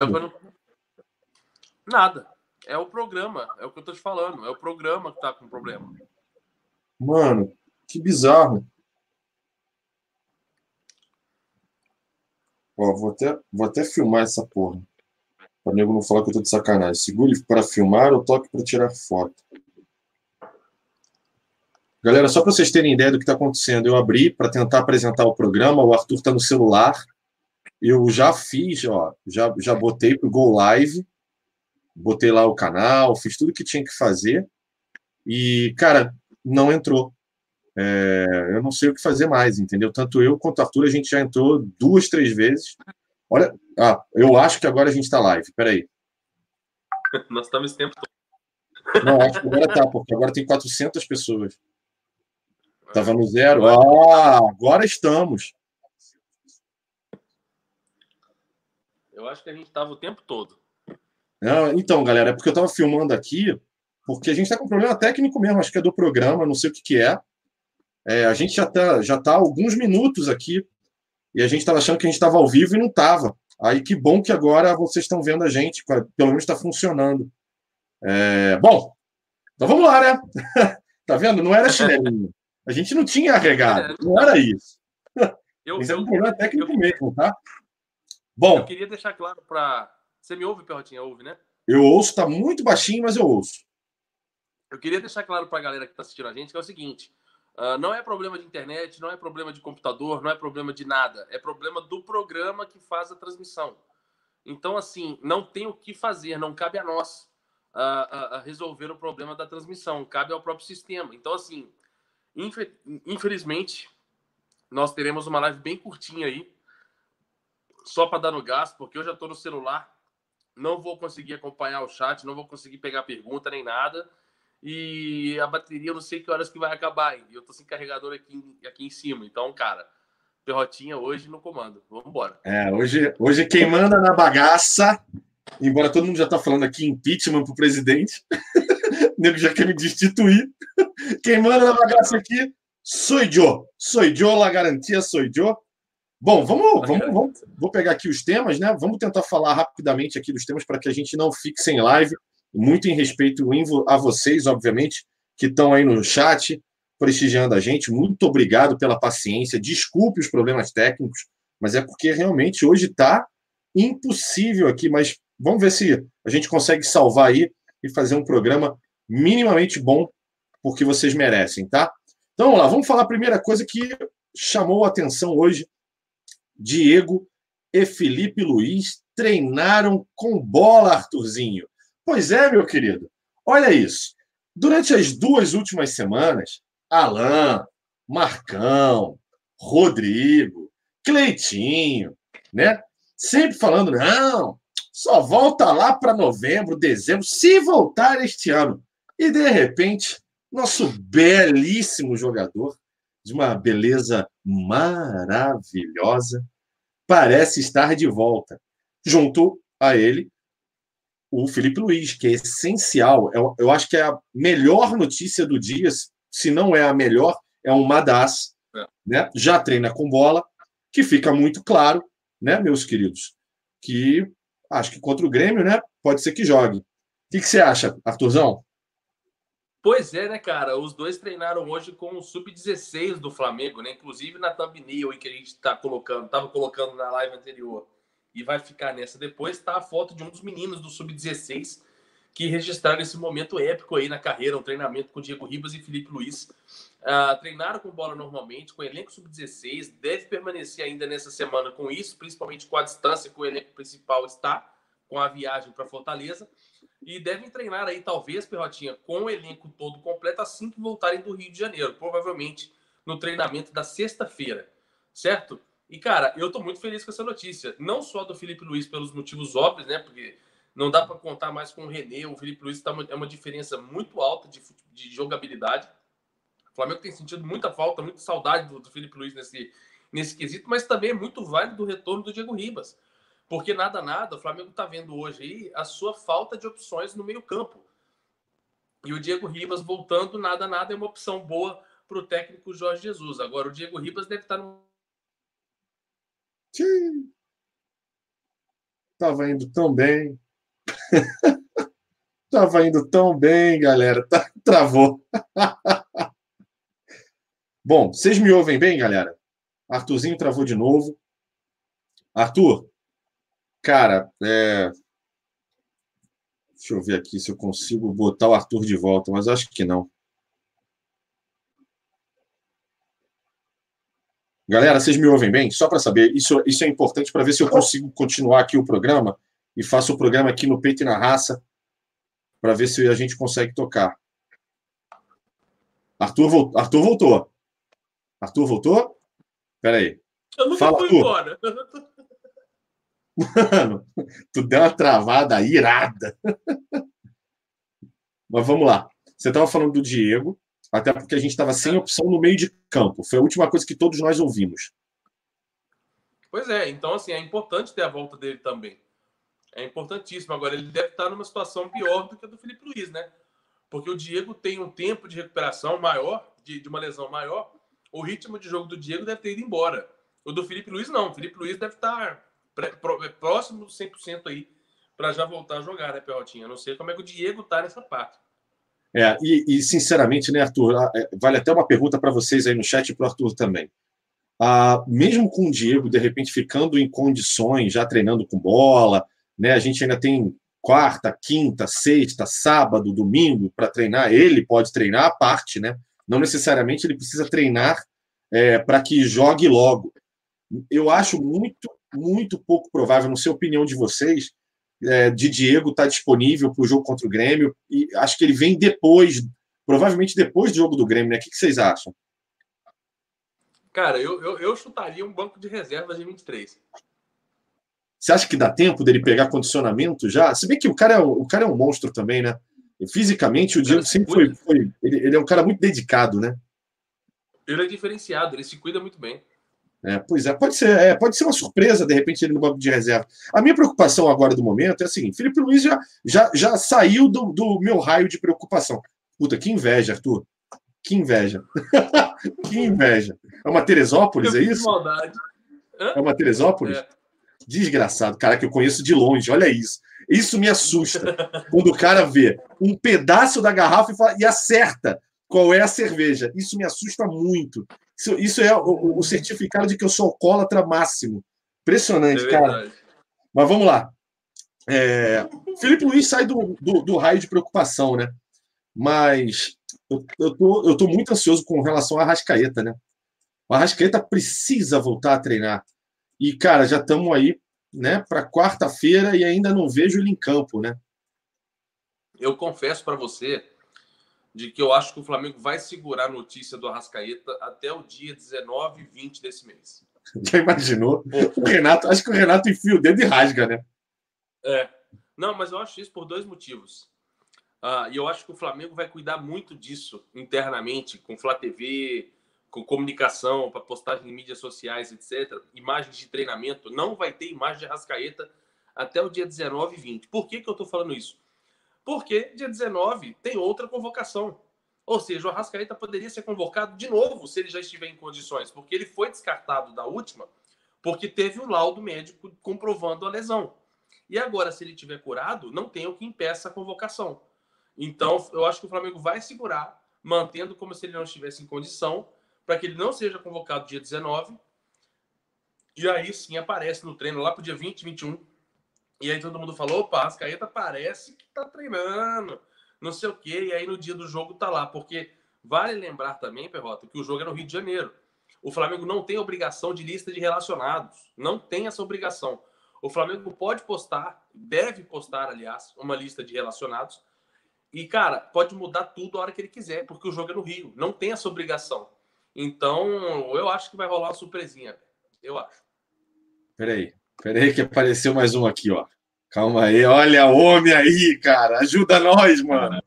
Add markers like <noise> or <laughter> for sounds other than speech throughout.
não... Nada. É o programa, é o que eu tô te falando. É o programa que tá com problema. Mano, que bizarro. Ó, vou até, vou até filmar essa porra. Para nego não falar que eu tô de sacanagem. Segure para filmar ou toque para tirar foto. Galera, só para vocês terem ideia do que está acontecendo, eu abri para tentar apresentar o programa. O Arthur está no celular. Eu já fiz, ó, já, já botei para o Go Live, botei lá o canal, fiz tudo que tinha que fazer. E, cara, não entrou. É, eu não sei o que fazer mais, entendeu? Tanto eu quanto o Arthur, a gente já entrou duas, três vezes. Olha, ah, eu acho que agora a gente está live. Peraí. <laughs> Nós estamos esse tempo todo. Não, acho que agora tá, porque agora tem 400 pessoas. Estava no zero. Ah, agora estamos. Eu acho que a gente estava o tempo todo. Então, galera, é porque eu estava filmando aqui, porque a gente está com um problema técnico mesmo, acho que é do programa, não sei o que, que é. é a gente já está já tá alguns minutos aqui e a gente estava achando que a gente estava ao vivo e não estava. Aí que bom que agora vocês estão vendo a gente, pelo menos está funcionando. É, bom, então vamos lá, né? <laughs> tá vendo? Não era chinelinho. A gente não tinha regado, não era isso. Eu, Isso é um problema técnico eu, mesmo, tá? Bom. Eu queria deixar claro para. Você me ouve, Perrotinha? Ouve, né? Eu ouço, tá muito baixinho, mas eu ouço. Eu queria deixar claro para a galera que está assistindo a gente que é o seguinte: uh, não é problema de internet, não é problema de computador, não é problema de nada. É problema do programa que faz a transmissão. Então, assim, não tem o que fazer, não cabe a nós uh, uh, resolver o problema da transmissão, cabe ao próprio sistema. Então, assim, infelizmente, nós teremos uma live bem curtinha aí, só para dar no gás, porque eu já estou no celular, não vou conseguir acompanhar o chat, não vou conseguir pegar pergunta nem nada. E a bateria eu não sei que horas que vai acabar ainda. Eu tô sem carregador aqui, aqui em cima. Então, cara, Perrotinha hoje no comando. Vamos embora. É, hoje, hoje quem manda na bagaça, embora todo mundo já tá falando aqui impeachment pro presidente, o <laughs> nego já quer me destituir. Quem manda na bagaça aqui, sou eu. Sou eu, a garantia sou eu. Bom, vamos, vamos, vamos, vou pegar aqui os temas, né? Vamos tentar falar rapidamente aqui dos temas para que a gente não fique sem live muito em respeito a vocês, obviamente, que estão aí no chat, prestigiando a gente. Muito obrigado pela paciência. Desculpe os problemas técnicos, mas é porque realmente hoje está impossível aqui. Mas vamos ver se a gente consegue salvar aí e fazer um programa minimamente bom, porque vocês merecem, tá? Então vamos lá, vamos falar a primeira coisa que chamou a atenção hoje. Diego e Felipe Luiz treinaram com bola, Arthurzinho. Pois é, meu querido. Olha isso. Durante as duas últimas semanas, Alain, Marcão, Rodrigo, Cleitinho, né? Sempre falando, não, só volta lá para novembro, dezembro, se voltar este ano. E de repente, nosso belíssimo jogador, de uma beleza maravilhosa, parece estar de volta. Junto a ele, o Felipe Luiz, que é essencial. Eu, eu acho que é a melhor notícia do dia, se não é a melhor, é uma das. É. Né? Já treina com bola, que fica muito claro, né, meus queridos, que acho que contra o Grêmio, né, pode ser que jogue. O que, que você acha, Arthurzão? Pois é, né, cara? Os dois treinaram hoje com o sub-16 do Flamengo, né? Inclusive na thumbnail que a gente está colocando, estava colocando na live anterior e vai ficar nessa depois, está a foto de um dos meninos do Sub-16 que registraram esse momento épico aí na carreira, um treinamento com Diego Ribas e Felipe Luiz. Uh, treinaram com bola normalmente, com elenco Sub-16, deve permanecer ainda nessa semana com isso, principalmente com a distância que o elenco principal está, com a viagem para Fortaleza. E devem treinar aí, talvez, Perrotinha, com o elenco todo completo assim que voltarem do Rio de Janeiro, provavelmente no treinamento da sexta-feira, certo? E, cara, eu tô muito feliz com essa notícia. Não só do Felipe Luiz pelos motivos óbvios, né? Porque não dá para contar mais com o René. O Felipe Luiz tá uma, é uma diferença muito alta de, de jogabilidade. O Flamengo tem sentido muita falta, muita saudade do, do Felipe Luiz nesse, nesse quesito, mas também é muito válido o retorno do Diego Ribas. Porque nada, nada, o Flamengo tá vendo hoje aí a sua falta de opções no meio-campo. E o Diego Ribas voltando, nada, nada é uma opção boa para o técnico Jorge Jesus. Agora, o Diego Ribas deve estar tá no Sim. Tava indo tão bem. <laughs> Tava indo tão bem, galera. Tá, travou. <laughs> Bom, vocês me ouvem bem, galera? Arthurzinho travou de novo. Arthur, cara, é... deixa eu ver aqui se eu consigo botar o Arthur de volta, mas acho que não. Galera, vocês me ouvem bem? Só para saber, isso, isso é importante para ver se eu consigo continuar aqui o programa e faço o programa aqui no Peito e na Raça para ver se a gente consegue tocar. Arthur, vo... Arthur voltou. Arthur voltou? Espera aí. Eu nunca Fala, fui Arthur. embora. <laughs> Mano, tu deu uma travada irada. Mas vamos lá. Você estava falando do Diego, até porque a gente estava sem opção no meio de campo. Foi a última coisa que todos nós ouvimos. Pois é, então assim, é importante ter a volta dele também. É importantíssimo. Agora, ele deve estar numa situação pior do que a do Felipe Luiz, né? Porque o Diego tem um tempo de recuperação maior, de, de uma lesão maior. O ritmo de jogo do Diego deve ter ido embora. O do Felipe Luiz, não. O Felipe Luiz deve estar próximo do 100% aí para já voltar a jogar, né, Perrotinha? Não sei como é que o Diego tá nessa parte. É, e, e sinceramente, né, Arthur, é, vale até uma pergunta para vocês aí no chat e para o Arthur também. Ah, mesmo com o Diego, de repente, ficando em condições, já treinando com bola, né, a gente ainda tem quarta, quinta, sexta, sábado, domingo para treinar. Ele pode treinar a parte, né? Não necessariamente ele precisa treinar é, para que jogue logo. Eu acho muito, muito pouco provável, não sei a opinião de vocês, é, de Diego estar tá disponível para o jogo contra o Grêmio. E acho que ele vem depois, provavelmente depois do jogo do Grêmio, né? O que, que vocês acham? Cara, eu, eu, eu, chutaria um banco de reservas de 23. Você acha que dá tempo dele pegar condicionamento já? Se bem que o cara é, o cara é um monstro também, né? E fisicamente, o Diego sempre foi. foi ele, ele, é um cara muito dedicado, né? Ele é diferenciado, ele se cuida muito bem. É, pois é, pode ser, é, pode ser uma surpresa, de repente, ele no banco de reserva. A minha preocupação agora do momento é a seguinte: Felipe Luiz já, já, já saiu do, do meu raio de preocupação. Puta, que inveja, Arthur. Que inveja. <laughs> que inveja. É uma Teresópolis, é isso? Maldade. É uma Teresópolis? É. Desgraçado, cara, que eu conheço de longe, olha isso. Isso me assusta. <laughs> quando o cara vê um pedaço da garrafa e, fala, e acerta qual é a cerveja. Isso me assusta muito. Isso, isso é o, o, certificado de que eu sou alcoólatra máximo. Impressionante, é cara. Mas vamos lá. É, Felipe Luiz sai do, do, do, raio de preocupação, né? Mas eu, eu, tô, eu tô muito ansioso com relação à Arrascaeta, né? O Arrascaeta precisa voltar a treinar. E, cara, já estamos aí né, para quarta-feira e ainda não vejo ele em campo, né? Eu confesso para você de que eu acho que o Flamengo vai segurar a notícia do Arrascaeta até o dia 19 e 20 desse mês. Já imaginou? O Renato, acho que o Renato enfia o dedo e rasga, né? É. Não, mas eu acho isso por dois motivos. Uh, e eu acho que o Flamengo vai cuidar muito disso internamente, com Flá TV, com comunicação, para postagem em mídias sociais, etc., imagens de treinamento, não vai ter imagem de Arrascaeta até o dia 19 e 20. Por que, que eu estou falando isso? Porque dia 19 tem outra convocação. Ou seja, o Arrascaeta poderia ser convocado de novo se ele já estiver em condições, porque ele foi descartado da última, porque teve um laudo médico comprovando a lesão. E agora, se ele tiver curado, não tem o que impeça a convocação. Então, eu acho que o Flamengo vai segurar, mantendo como se ele não estivesse em condição, para que ele não seja convocado dia 19. E aí sim aparece no treino lá para o dia 20, 21. E aí todo mundo falou: opa, Ascaeta parece que tá treinando, não sei o quê. E aí no dia do jogo tá lá. Porque vale lembrar também, Perrota, que o jogo é no Rio de Janeiro. O Flamengo não tem obrigação de lista de relacionados. Não tem essa obrigação. O Flamengo pode postar, deve postar, aliás, uma lista de relacionados. E, cara, pode mudar tudo a hora que ele quiser, porque o jogo é no Rio. Não tem essa obrigação. Então, eu acho que vai rolar uma surpresinha. Eu acho. Peraí, peraí que apareceu mais um aqui, ó. Calma aí, olha o homem aí, cara. Ajuda nós, mano.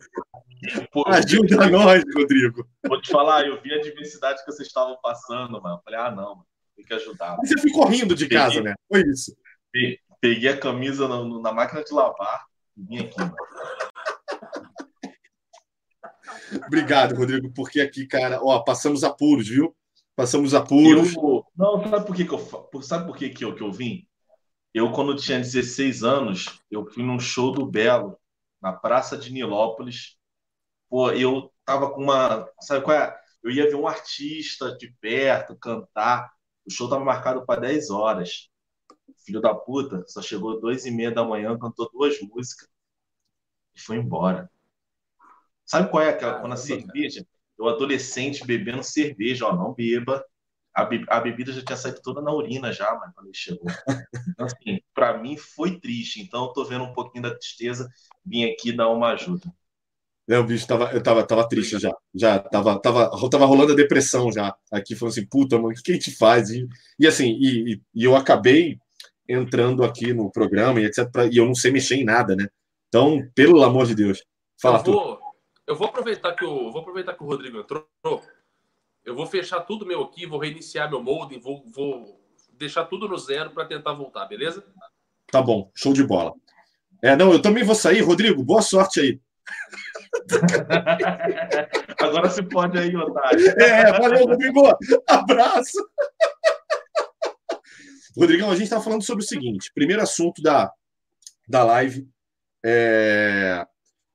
Pô, Ajuda nós, Rodrigo. Vou te falar, eu vi a diversidade que vocês estavam passando, mano. Falei, ah, não, mano, tem que ajudar. Você ficou rindo de peguei, casa, né? Foi isso. Peguei a camisa na, na máquina de lavar e vim aqui, mano. Obrigado, Rodrigo, porque aqui, cara, ó, passamos apuros, viu? Passamos apuros. Eu, não, sabe por que, que eu sabe por que, que, eu, que eu vim? Eu, quando tinha 16 anos, eu fui num show do Belo, na Praça de Nilópolis. Pô, eu tava com uma. Sabe qual é? Eu ia ver um artista de perto cantar. O show tava marcado para 10 horas. Filho da puta, só chegou duas e meia da manhã, cantou duas músicas e foi embora. Sabe qual é aquela? Quando a cerveja, o adolescente bebendo cerveja, ó, não beba, a, be a bebida já tinha saído toda na urina já, mas quando ele chegou. Então, assim, para mim foi triste. Então, eu tô vendo um pouquinho da tristeza, vim aqui dar uma ajuda. É, o bicho tava, eu tava, tava triste já. Já tava, tava, tava rolando a depressão já. Aqui falando assim, puta, mano, o que, que a gente faz? E, e assim, e, e, eu acabei entrando aqui no programa e etc. Pra, e eu não sei mexer em nada, né? Então, pelo amor de Deus, fala eu vou, tu. Eu vou aproveitar que o, vou aproveitar que o Rodrigo entrou eu vou fechar tudo meu aqui, vou reiniciar meu modem, vou, vou deixar tudo no zero para tentar voltar, beleza? Tá bom, show de bola. É, não, eu também vou sair, Rodrigo, boa sorte aí. <laughs> Agora se pode aí, Otário. É, valeu, Rodrigo. Abraço. Rodrigão, a gente está falando sobre o seguinte: primeiro assunto da, da live, é,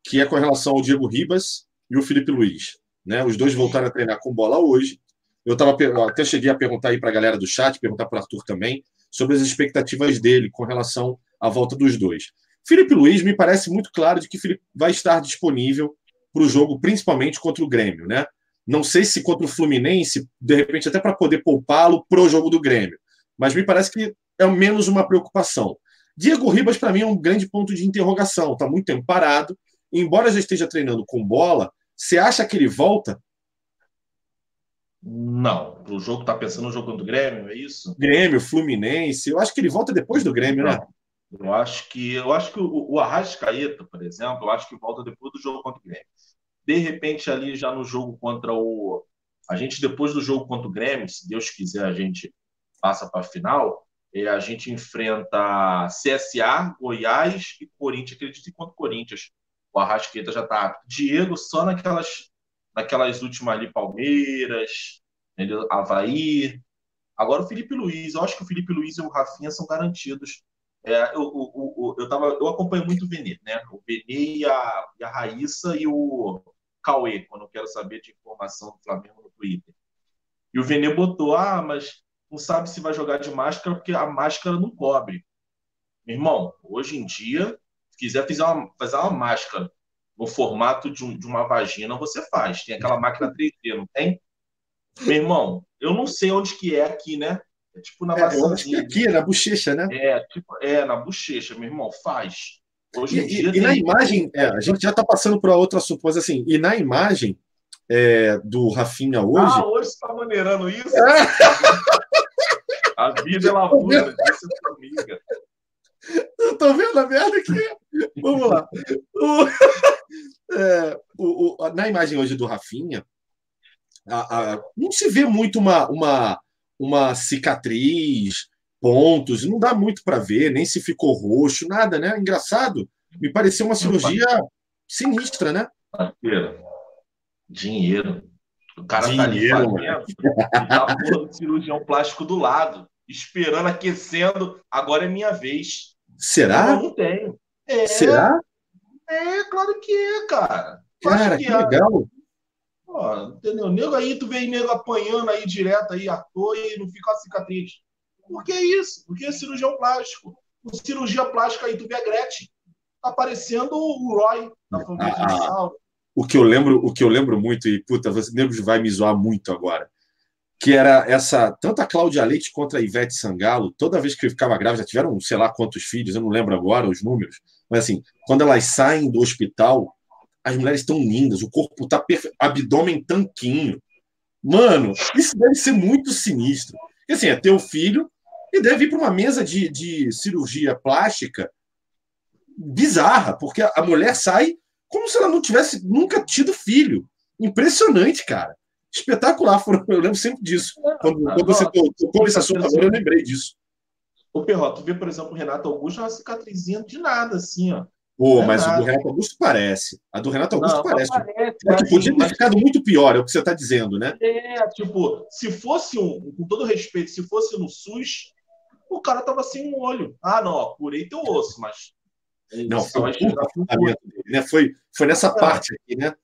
que é com relação ao Diego Ribas e o Felipe Luiz. Né? Os dois voltaram a treinar com bola hoje. Eu tava, até cheguei a perguntar aí para a galera do chat, perguntar para o Arthur também, sobre as expectativas dele com relação à volta dos dois. Felipe Luiz me parece muito claro de que Felipe vai estar disponível para o jogo, principalmente contra o Grêmio, né? Não sei se contra o Fluminense, de repente até para poder poupá-lo para o jogo do Grêmio, mas me parece que é menos uma preocupação. Diego Ribas, para mim, é um grande ponto de interrogação. Está muito tempo parado. Embora já esteja treinando com bola, você acha que ele volta? Não. O jogo está pensando no jogo do Grêmio, é isso? Grêmio, Fluminense. Eu acho que ele volta depois do Grêmio, né? Eu acho que eu acho que o, o Arrascaeta, por exemplo, eu acho que volta depois do jogo contra o Grêmio. De repente, ali já no jogo contra o. A gente, depois do jogo contra o Grêmio, se Deus quiser, a gente passa para a final. E a gente enfrenta CSA, Goiás e Corinthians. Acredito que contra o Corinthians o Arrasqueta já está Diego só naquelas, naquelas últimas ali, Palmeiras, entendeu? Havaí. Agora o Felipe Luiz, eu acho que o Felipe Luiz e o Rafinha são garantidos. É, eu, eu, eu, tava, eu acompanho muito o Venê, né? O Venê e a, e a Raíssa e o Cauê, quando eu quero saber de informação do Flamengo no Twitter. E o Venê botou, ah, mas não sabe se vai jogar de máscara porque a máscara não cobre. Meu irmão, hoje em dia quiser fazer uma, fazer uma máscara no formato de, um, de, uma vagina, você faz. Tem aquela máquina 3D, não tem? Meu irmão, eu não sei onde que é aqui, né? É tipo na é, maçãzinha. É aqui, na bochecha, né? É, tipo, é, na bochecha, meu irmão, faz. Hoje e, dia, e, e na imagem, é, a gente já está passando para outra suposta assim, e na imagem é, do Rafinha hoje. Ah, hoje você está maneirando isso? É. <laughs> A vida é lavura, disse sua amiga. <laughs> Eu tô vendo a merda aqui. Vamos lá. O, <laughs> é, o, o, na imagem hoje do Rafinha, a, a, não se vê muito uma, uma, uma cicatriz, pontos, não dá muito para ver, nem se ficou roxo, nada, né? Engraçado. Me pareceu uma cirurgia sinistra, né? Dinheiro. O cara Dinheiro, tá ali fazendo, tá porra do cirurgião plástico do lado, esperando, aquecendo. Agora é minha vez. Será? Eu não tenho. É, Será? É, claro que é, cara. Cara, que, que é. legal. Ó, entendeu? Nego aí, tu vê nego apanhando aí direto aí, à toa e não fica a cicatriz. Por que isso? Porque é cirurgião plástico. Cirurgia plástica aí, tu vê a Gretchen. Tá parecendo o Roy na família ah, O que eu lembro, o que eu lembro muito, e puta, você nego vai me zoar muito agora que era essa tanto a Cláudia Leite quanto a Ivete Sangalo, toda vez que ficava grávida, tiveram sei lá quantos filhos, eu não lembro agora os números, mas assim, quando elas saem do hospital, as mulheres estão lindas, o corpo tá perfeito, abdômen tanquinho. Mano, isso deve ser muito sinistro. Porque assim, é o filho e deve ir para uma mesa de, de cirurgia plástica bizarra, porque a mulher sai como se ela não tivesse nunca tido filho. Impressionante, cara espetacular. Eu lembro sempre disso. Quando, quando você tocou nesse assunto agora, eu lembrei disso. O Perrota, tu vê, por exemplo, o Renato Augusto, uma cicatrizinha de nada, assim, ó. Pô, é mas nada. o do Renato Augusto parece. A do Renato Augusto não, parece. parece é que podia ter ficado muito pior, é o que você está dizendo, né? É, tipo, se fosse um, com todo respeito, se fosse no SUS, o cara tava sem um olho. Ah, não, ó, curei teu osso, mas. Não, foi, né? foi, foi nessa é. parte aqui, né?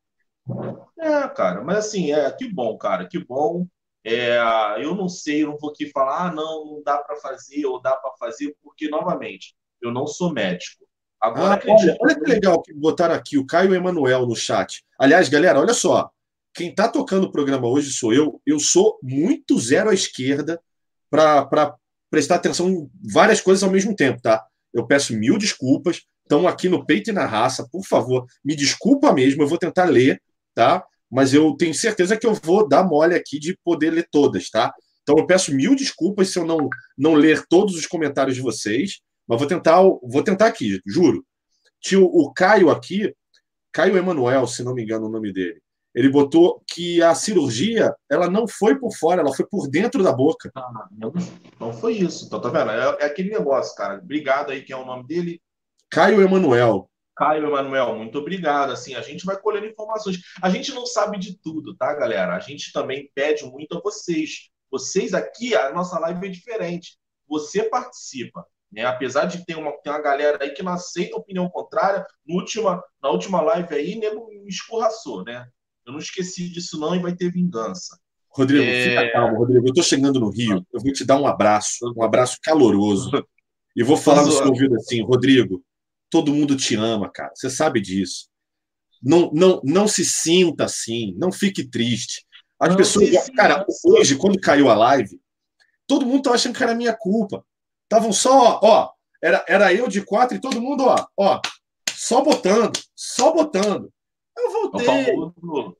É, cara, mas assim, é, que bom, cara, que bom. É, eu não sei, eu não vou aqui falar, ah, não, não dá para fazer ou dá para fazer, porque, novamente, eu não sou médico. Agora, ah, olha, olha que legal que botaram aqui o Caio Emanuel no chat. Aliás, galera, olha só. Quem está tocando o programa hoje sou eu. Eu sou muito zero à esquerda para prestar atenção em várias coisas ao mesmo tempo, tá? Eu peço mil desculpas. Estão aqui no peito e na raça, por favor, me desculpa mesmo. Eu vou tentar ler, tá? Mas eu tenho certeza que eu vou dar mole aqui de poder ler todas, tá? Então eu peço mil desculpas se eu não, não ler todos os comentários de vocês. Mas vou tentar, vou tentar aqui, juro. Tio, o Caio aqui, Caio Emanuel, se não me engano o nome dele, ele botou que a cirurgia ela não foi por fora, ela foi por dentro da boca. Ah, não foi isso. Então, tá vendo? É, é, aquele negócio, cara. Obrigado aí, quem é o nome dele? Caio Emanuel. Caio Emanuel, muito obrigado. Assim, a gente vai colhendo informações. A gente não sabe de tudo, tá, galera? A gente também pede muito a vocês. Vocês aqui, a nossa live é diferente. Você participa. Né? Apesar de ter uma, ter uma galera aí que não aceita opinião contrária, no última, na última live aí, nego me escorraçou, né? Eu não esqueci disso, não, e vai ter vingança. Rodrigo, é... fica calmo, Rodrigo. Eu estou chegando no Rio, eu vou te dar um abraço, um abraço caloroso. E vou falar no seu ouvido assim, Rodrigo, todo mundo te ama, cara. Você sabe disso. Não, não, não se sinta assim, não fique triste. As não pessoas, cara, hoje, quando caiu a live, todo mundo tá achando que era minha culpa. Estavam só, ó, era, era eu de quatro e todo mundo, ó, ó, só botando, só botando. Eu voltei. É o famoso,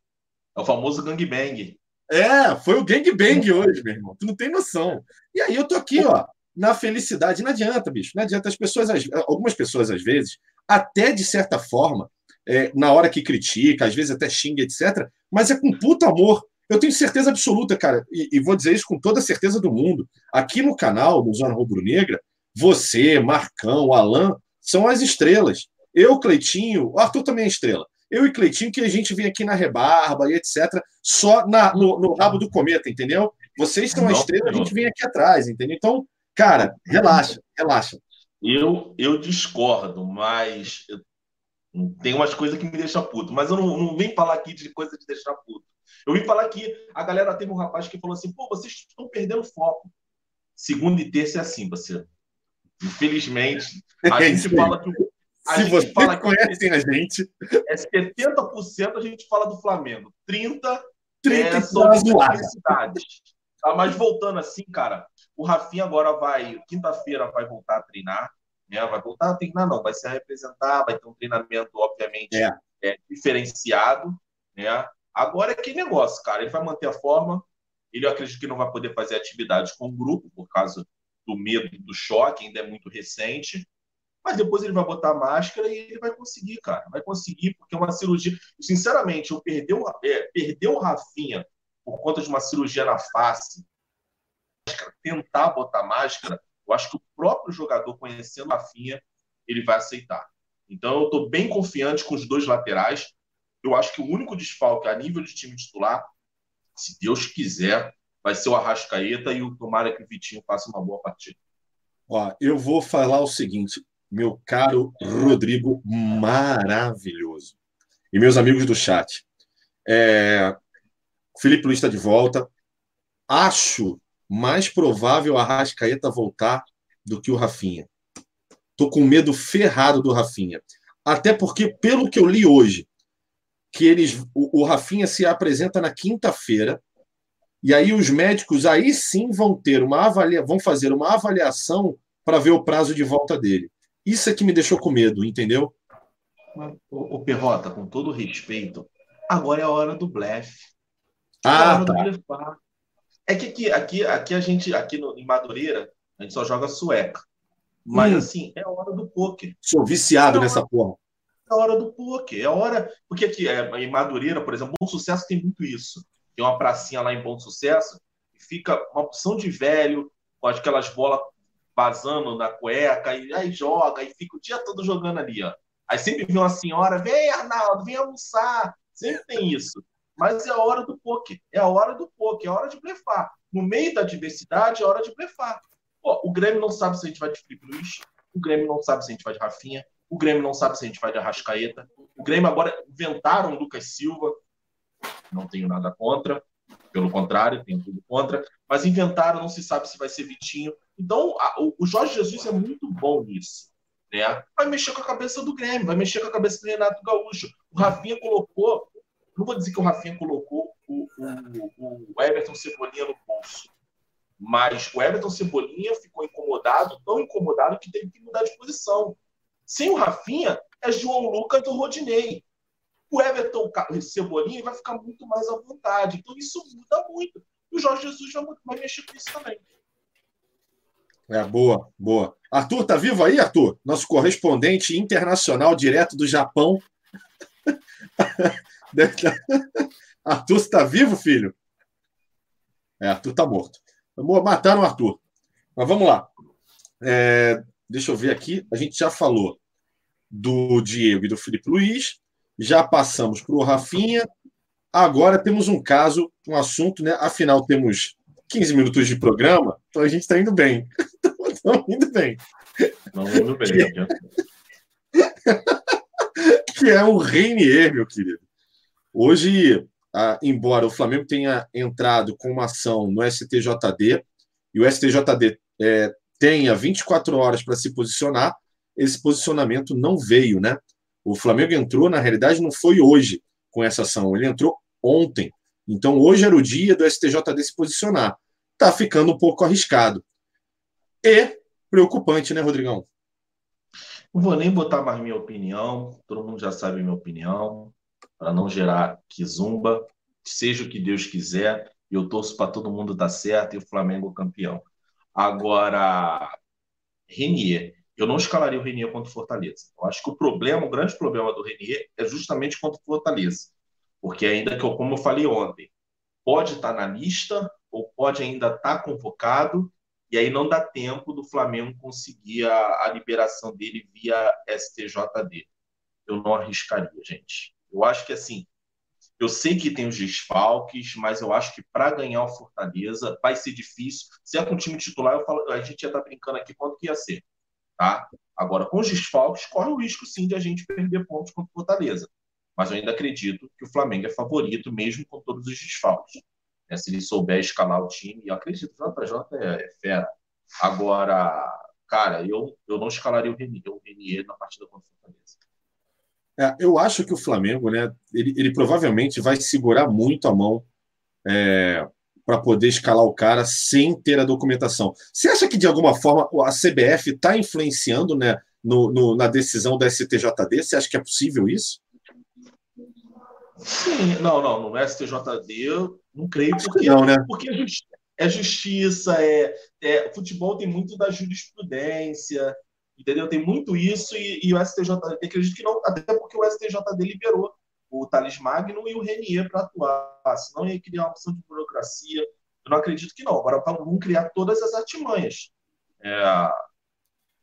é o famoso gangbang. É, foi o gangbang hoje, meu irmão. Tu não tem noção. E aí eu tô aqui, ó, na felicidade. Não adianta, bicho. Não adianta. As pessoas, algumas pessoas, às vezes, até de certa forma, é, na hora que critica, às vezes até xinga, etc., mas é com puto amor. Eu tenho certeza absoluta, cara, e, e, vou dizer isso com toda a certeza do mundo. Aqui no canal, no Zona Rubro Negra, você, Marcão, Alan, são as estrelas. Eu, Cleitinho, o Arthur também é estrela. Eu e Cleitinho, que a gente vem aqui na rebarba e etc., só na, no, no rabo do cometa, entendeu? Vocês são a estrela, a gente vem aqui atrás, entendeu? Então, cara, relaxa, relaxa. Eu, eu discordo, mas tem umas coisas que me deixam puto. Mas eu não, não vim falar aqui de coisa de deixar puto. Eu vim falar que a galera teve um rapaz que falou assim: pô, vocês estão perdendo foco. Segunda e terça é assim, você. Infelizmente, a é gente fala que. A Se gente você fala conhecem a gente. É 70% a gente fala do Flamengo. 30%, 30 é sobre felicidades. Tá, mas voltando assim, cara, o Rafinha agora vai, quinta-feira, vai voltar a treinar. Né? Vai voltar a treinar, não, vai se representar, vai ter um treinamento, obviamente, é. É, diferenciado. Né? Agora é que negócio, cara. Ele vai manter a forma. Ele, eu acredito que não vai poder fazer atividades com o grupo, por causa do medo do choque, ainda é muito recente. Mas depois ele vai botar a máscara e ele vai conseguir, cara. Vai conseguir, porque é uma cirurgia. Sinceramente, eu perder o, é, perder o Rafinha por conta de uma cirurgia na face, tentar botar máscara, eu acho que o próprio jogador, conhecendo o Rafinha, ele vai aceitar. Então, eu estou bem confiante com os dois laterais. Eu acho que o único desfalque a nível de time titular, se Deus quiser, vai ser o Arrascaeta e o tomara que o Vitinho faça uma boa partida. Ó, eu vou falar o seguinte, meu caro Rodrigo, maravilhoso. E meus amigos do chat. É... Felipe Luiz está de volta. Acho mais provável a Arrascaeta voltar do que o Rafinha. Tô com medo ferrado do Rafinha. Até porque, pelo que eu li hoje, que eles o, o Rafinha se apresenta na quinta-feira e aí os médicos aí sim vão ter uma avalia, vão fazer uma avaliação para ver o prazo de volta dele. Isso é que me deixou com medo, entendeu? O, o Perrota, com todo respeito, agora é a hora do blefe. Ah, é tá. É que aqui, aqui, aqui a gente, aqui no, em Madureira, a gente só joga sueca. Mas hum. assim, é a hora do poker. Sou viciado é nessa hora... porra a hora do poker, é a hora. Porque aqui, é, em Madureira, por exemplo, Bom Sucesso tem muito isso. Tem uma pracinha lá em Bom Sucesso, e fica uma opção de velho, com aquelas bolas vazando na cueca, e aí joga, e fica o dia todo jogando ali, ó. Aí sempre vem uma senhora, vem, Arnaldo, vem almoçar. Sempre tem isso. Mas é a hora do poker, é a hora do poker, é a hora de blefar. No meio da adversidade, é a hora de blefar. Pô, o Grêmio não sabe se a gente vai de Felipe Luiz, o Grêmio não sabe se a gente vai de Rafinha, o Grêmio não sabe se a gente vai de Arrascaeta. O Grêmio agora inventaram o Lucas Silva, não tenho nada contra, pelo contrário, tenho tudo contra, mas inventaram, não se sabe se vai ser Vitinho. Então, a, o Jorge Jesus é muito bom nisso. Né? Vai mexer com a cabeça do Grêmio, vai mexer com a cabeça do Renato Gaúcho. O Rafinha colocou, não vou dizer que o Rafinha colocou o, o, o Everton Cebolinha no bolso, mas o Everton Cebolinha ficou incomodado, tão incomodado que teve que mudar de posição. Sem o Rafinha, é João Lucas do Rodinei. O Everton Cebolinha vai ficar muito mais à vontade. Então isso muda muito. E o Jorge Jesus vai, vai mexer com isso também. É, boa, boa. Arthur, tá vivo aí, Arthur? Nosso correspondente internacional direto do Japão. <laughs> <laughs> Arthur, você tá vivo, filho? É, Arthur tá morto. Mataram o Arthur. Mas vamos lá. É, deixa eu ver aqui. A gente já falou do Diego e do Felipe Luiz, já passamos para o Rafinha. Agora temos um caso, um assunto, né? Afinal, temos 15 minutos de programa, então a gente está indo bem. <laughs> Estamos indo bem. Não indo bem. Que <laughs> é... que é o Reinier, meu querido. Hoje, ah, embora o Flamengo tenha entrado com uma ação no STJD, e o STJD é, tenha 24 horas para se posicionar, esse posicionamento não veio, né? O Flamengo entrou, na realidade, não foi hoje com essa ação, ele entrou ontem. Então, hoje era o dia do STJD se posicionar. Está ficando um pouco arriscado. E preocupante, né, Rodrigão? Não vou nem botar mais minha opinião, todo mundo já sabe minha opinião, para não gerar quizumba, seja o que Deus quiser, eu torço para todo mundo dar certo e o Flamengo campeão. Agora, Renier, eu não escalaria o Renier contra o Fortaleza. Eu acho que o problema, o grande problema do Renier é justamente contra o Fortaleza. Porque ainda que, eu, como eu falei ontem, pode estar na lista ou pode ainda estar convocado, e aí não dá tempo do Flamengo conseguir a, a liberação dele via STJD. Eu não arriscaria, gente. Eu acho que assim, eu sei que tem os desfalques, mas eu acho que para ganhar o Fortaleza vai ser difícil. Se é com o time titular, eu falo, a gente ia estar tá brincando aqui quanto que ia ser. Tá? Agora, com os desfalques, corre o risco sim de a gente perder pontos contra o Fortaleza. Mas eu ainda acredito que o Flamengo é favorito, mesmo com todos os desfalques. É, se ele souber escalar o time, eu acredito que o JJ é, é fera. Agora, cara, eu, eu não escalaria o Renier, o Renier na partida contra o Fortaleza. É, eu acho que o Flamengo, né, ele, ele provavelmente vai segurar muito a mão é, para poder escalar o cara sem ter a documentação. Você acha que, de alguma forma, a CBF está influenciando né, no, no, na decisão da STJD? Você acha que é possível isso? Sim, não, não, no STJD eu não creio, porque, não, né? porque é, justi é justiça, é, é, futebol tem muito da jurisprudência, entendeu? Tem muito isso e, e o STJD, acredito que não, até porque o STJD liberou o Thales Magno e o Renier para atuar, senão ia criar uma opção de burocracia. Eu não acredito que não. Agora vamos criar todas as artimanhas. É,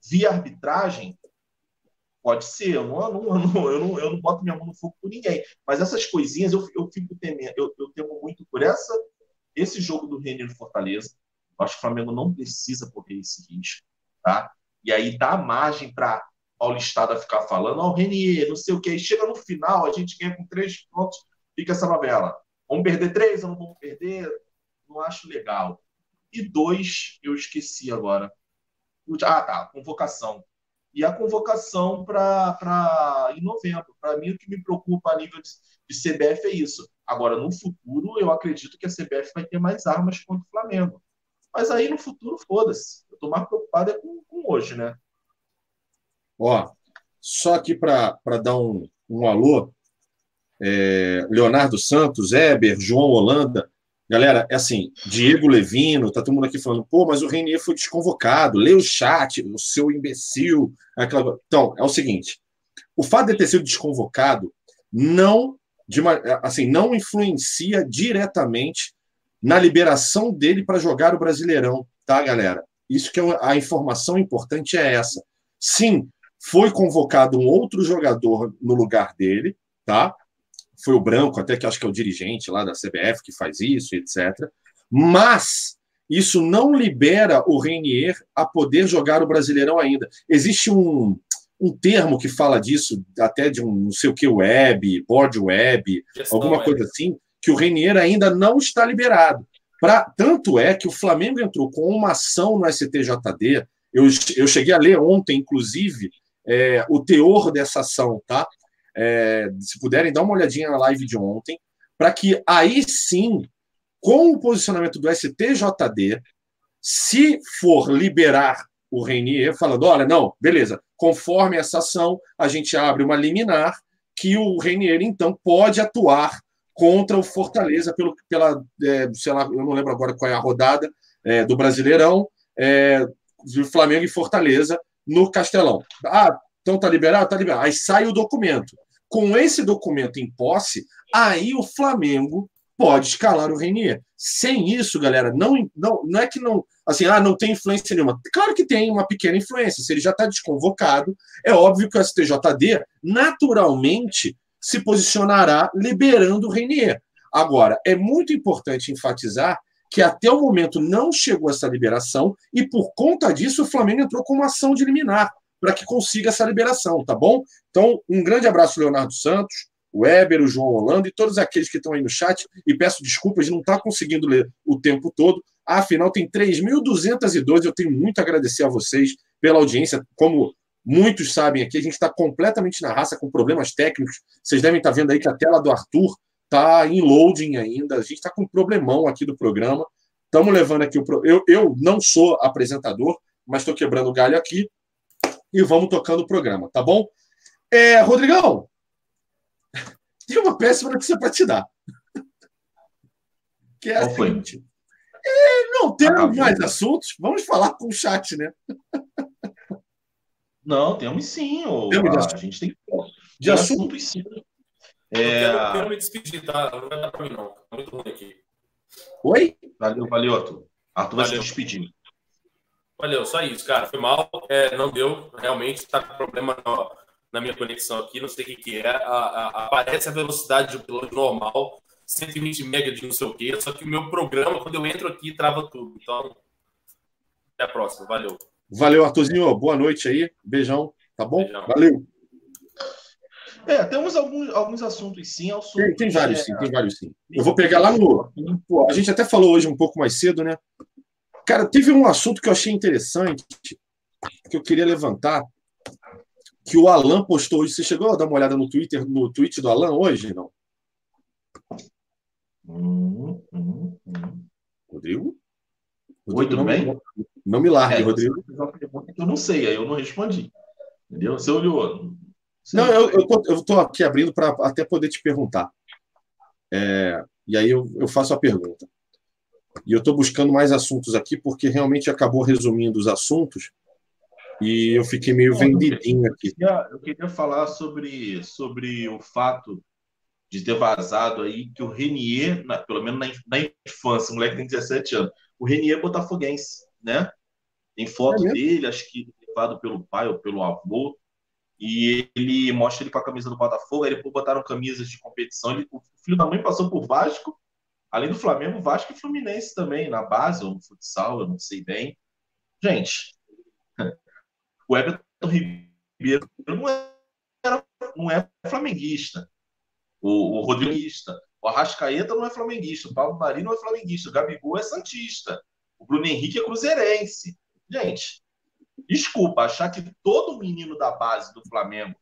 via arbitragem, pode ser, eu não, eu, não, eu, não, eu não boto minha mão no fogo por ninguém. Mas essas coisinhas eu, eu fico temendo, eu, eu temo muito por essa, esse jogo do Renier de Fortaleza. Eu acho que o Flamengo não precisa correr esse risco. Tá? E aí dá margem para Paulistada ficar falando, ó, oh, Renier, não sei o que. Aí chega no final, a gente ganha com três pontos, fica essa novela. Vamos perder três ou não vamos perder? Não acho legal. E dois, eu esqueci agora. Ah, tá, convocação. E a convocação para em novembro. Para mim, o que me preocupa a nível de, de CBF é isso. Agora, no futuro, eu acredito que a CBF vai ter mais armas contra o Flamengo. Mas aí no futuro, foda-se. Estou mais preocupado é com, com hoje, né? Ó, só aqui para dar um, um alô, é, Leonardo Santos, Eber, João Holanda. Galera, é assim, Diego Levino, tá todo mundo aqui falando, pô, mas o Renier foi desconvocado, lê o chat, o seu imbecil. Aquela... Então, é o seguinte, o fato de ter sido desconvocado não, de uma, assim, não influencia diretamente na liberação dele para jogar o Brasileirão, tá, galera? Isso que é a informação importante é essa. Sim, foi convocado um outro jogador no lugar dele, tá? Foi o Branco, até que acho que é o dirigente lá da CBF que faz isso, etc. Mas isso não libera o Renier a poder jogar o Brasileirão ainda. Existe um, um termo que fala disso, até de um não sei o que web, board web, Gestão alguma web. coisa assim, que o Renier ainda não está liberado. Pra, tanto é que o Flamengo entrou com uma ação no STJD. Eu, eu cheguei a ler ontem, inclusive, é, o teor dessa ação, tá? É, se puderem dar uma olhadinha na live de ontem, para que aí sim, com o posicionamento do STJD, se for liberar o Reinier, falando: olha, não, beleza, conforme essa ação, a gente abre uma liminar que o Reinier, então, pode atuar contra o Fortaleza pelo, pela, é, sei lá, eu não lembro agora qual é a rodada é, do Brasileirão, é, do Flamengo e Fortaleza no Castelão. Ah, então tá liberado? Tá liberado. Aí sai o documento. Com esse documento em posse, aí o Flamengo pode escalar o Renier. Sem isso, galera, não, não, não é que não, assim, ah, não tem influência nenhuma. Claro que tem uma pequena influência. Se ele já está desconvocado, é óbvio que o STJD naturalmente se posicionará liberando o Renier. Agora, é muito importante enfatizar que até o momento não chegou essa liberação e por conta disso o Flamengo entrou com uma ação de liminar para que consiga essa liberação, tá bom? Então, um grande abraço, Leonardo Santos, o Weber, o João Holanda e todos aqueles que estão aí no chat. E peço desculpas de não estar conseguindo ler o tempo todo. Afinal, tem 3.212. Eu tenho muito a agradecer a vocês pela audiência. Como muitos sabem aqui, a gente está completamente na raça com problemas técnicos. Vocês devem estar vendo aí que a tela do Arthur está em loading ainda. A gente está com um problemão aqui do programa. Estamos levando aqui o. Pro... Eu, eu não sou apresentador, mas estou quebrando o galho aqui e vamos tocando o programa, tá bom? É, Rodrigão, <laughs> tem uma péssima notícia para te dar. Que é a seguinte. É, não temos mais assuntos, vamos falar com o chat, né? <laughs> Não, temos sim. Ou, temos a, a gente tem de assunto assuntos sim. É... Eu, quero, quero me despedir, tá? Não vai dar para mim, não. Tá muito ruim aqui. Oi? Valeu, valeu, Arthur. Arthur vai se despedir. Valeu, só isso, cara. Foi mal, é, não deu. Realmente está com problema na, na, minha conexão aqui, não sei o que, que é. A, a, aparece a velocidade do piloto normal, 120 MB de não sei o que, só que o meu programa, quando eu entro aqui, trava tudo. Então, até a próxima. Valeu. Valeu, Arthurzinho. Boa noite aí. Beijão, tá bom? Beijão. Valeu. É, temos alguns, alguns assuntos sim. Assuntos, tem, tem vários é... sim, tem vários sim. Eu vou pegar lá no. A gente até falou hoje um pouco mais cedo, né? Cara, teve um assunto que eu achei interessante, que eu queria levantar, que o Alan postou hoje. Você chegou a dar uma olhada no Twitter, no tweet do Alan hoje, não? Hum, hum, hum. Rodrigo? Oi, tudo não, bem? Não, me largue, é, Rodrigo. Eu não sei, aí eu não respondi. Entendeu? Você olhou. Não, eu, eu, tô, eu tô aqui abrindo para até poder te perguntar. É, e aí eu, eu faço a pergunta. E eu estou buscando mais assuntos aqui, porque realmente acabou resumindo os assuntos e eu fiquei meio vendidinho aqui. Eu queria, eu queria falar sobre, sobre o fato de ter vazado aí que o Renier, na, pelo menos na, na, infância, o moleque tem 17 anos, o Renier é botafoguense, né? Tem foto é dele, acho que levado pelo pai ou pelo avô, e ele mostra ele com a camisa do Botafogo, aí depois botaram camisas de competição, ele, o filho da mãe passou por Vasco, Além do Flamengo, Vasco e Fluminense também, na base ou no futsal, eu não sei bem. Gente, <laughs> o Everton Ribeiro não é, não é flamenguista. O, o Rodriguista. O Arrascaeta não é flamenguista. O Paulo Marinho não é flamenguista. O Gabigol é santista. O Bruno Henrique é cruzeirense. Gente, desculpa, achar que todo menino da base do Flamengo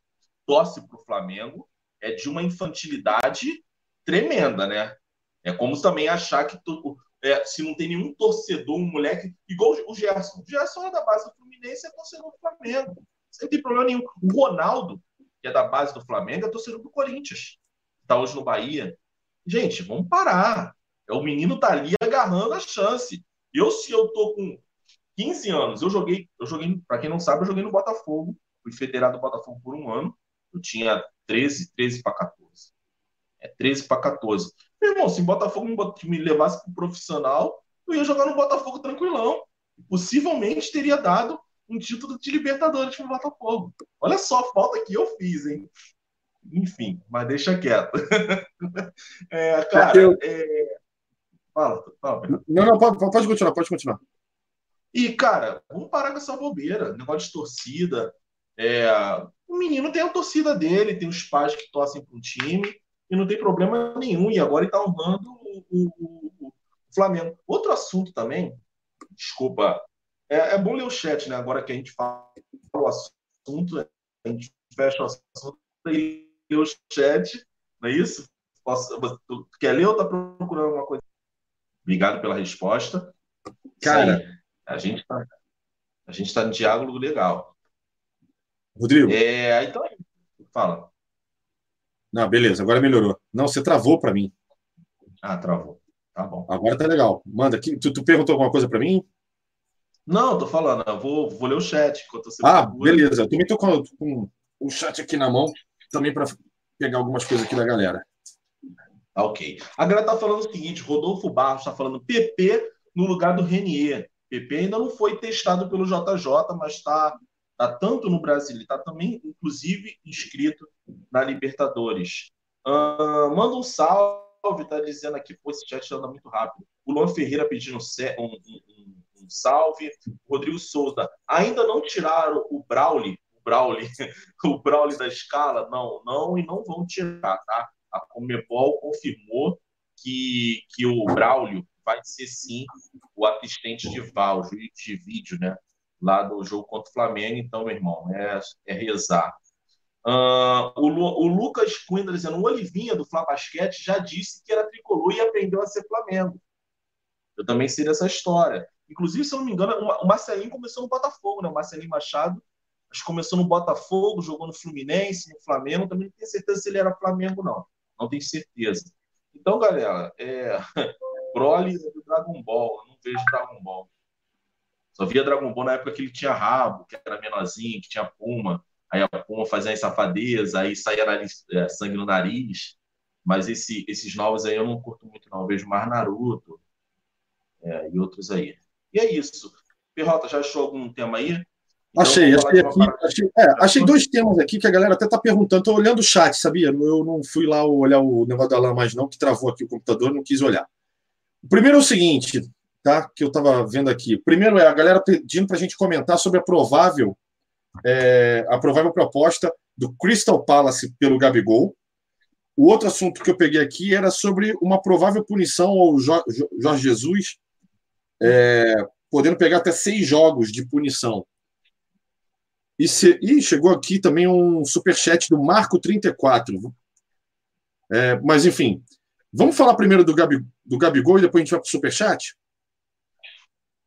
torce para o Flamengo é de uma infantilidade tremenda, né? É como também achar que tu, é, se não tem nenhum torcedor, um moleque, igual o Gerson. O Gerson é da base do Fluminense, é torcedor do Flamengo. Não tem problema nenhum. O Ronaldo, que é da base do Flamengo, é torcedor do Corinthians. Está hoje no Bahia. Gente, vamos parar. É o menino tá ali agarrando a chance. Eu, se eu tô com 15 anos, eu joguei, eu joguei, para quem não sabe, eu joguei no Botafogo. Fui federado do Botafogo por um ano. Eu tinha 13, 13 para 14. É 13 para 14. Meu irmão, se o Botafogo me levasse para profissional, eu ia jogar no Botafogo tranquilão. Possivelmente teria dado um título de Libertadores para o Botafogo. Olha só a falta que eu fiz, hein? Enfim, mas deixa quieto. <laughs> é, cara, é... Fala, fala. Não, não, pode, pode continuar, pode continuar. E, cara, vamos parar com essa bobeira. Negócio de torcida. É, o menino tem a torcida dele, tem os pais que torcem para um time, e não tem problema nenhum. E agora ele está honrando o, o, o, Flamengo. Outro assunto também, desculpa, é, é, bom ler o chat, né? Agora que a gente fala o assunto, a gente fecha o assunto e o chat, não é isso? Posso, tu quer ler ou tá procurando alguma coisa? Obrigado pela resposta. Cara, a gente tá, a gente tá em diálogo legal. Rodrigo. É, então, fala. Não, beleza, agora melhorou. Não, você travou para mim. Ah, travou. Tá bom. Agora tá legal. Manda aqui. Tu, tu perguntou alguma coisa para mim? Não, tô falando. Eu vou, vou ler o chat enquanto você Ah, procura. beleza. Eu também tô com, com o chat aqui na mão, também para pegar algumas coisas aqui da galera. Tá, ok. A galera tá falando o seguinte: Rodolfo Barros está falando PP no lugar do Renier. PP ainda não foi testado pelo JJ, mas está tá tanto no Brasil, está também, inclusive, inscrito na Libertadores. Uh, manda um salve, tá dizendo aqui, pô, esse chat anda muito rápido. O Luan Ferreira pedindo um, um, um, um salve. Rodrigo Souza, ainda não tiraram o Brauli, <laughs> O Brauli da escala? Não, não, e não vão tirar, tá? A Comebol confirmou que, que o Braulio vai ser sim o assistente de VAR, o juiz de vídeo, né? Lá do jogo contra o Flamengo. Então, meu irmão, é, é rezar. Uh, o, Lu, o, Lucas tá dizendo: o Olivinha do Flá Basquete já disse que era tricolor e aprendeu a ser Flamengo. Eu também sei dessa história. Inclusive, se eu não me engano, o Marcelinho começou no Botafogo, né? O Marcelinho Machado que começou no Botafogo, jogou no Fluminense, no Flamengo. Também não tenho certeza se ele era Flamengo, não. Não tenho certeza. Então, galera, é... <laughs> Broly é do Dragon Ball. Eu não vejo Dragon Ball. Só via Dragon Ball na época que ele tinha rabo, que era menorzinho, que tinha puma. Aí a puma fazia a safadeza, aí saía nariz, é, sangue no nariz. Mas esse, esses novos aí eu não curto muito, não. Eu vejo mais Naruto é, e outros aí. E é isso. Perrota, já achou algum tema aí? Então, achei, achei aqui. Achei, é, achei, dois temas aqui que a galera até está perguntando. Estou olhando o chat, sabia? Eu não fui lá olhar o negócio da mais, não, que travou aqui o computador, não quis olhar. O primeiro é o seguinte, tá? Que eu estava vendo aqui. Primeiro é a galera pedindo para a gente comentar sobre a provável, é, a provável proposta do Crystal Palace pelo Gabigol. O outro assunto que eu peguei aqui era sobre uma provável punição ao Jorge Jesus, é, podendo pegar até seis jogos de punição. E, se, chegou aqui também um superchat do Marco34. É, mas, enfim, vamos falar primeiro do, Gabi, do Gabigol e depois a gente vai para o superchat?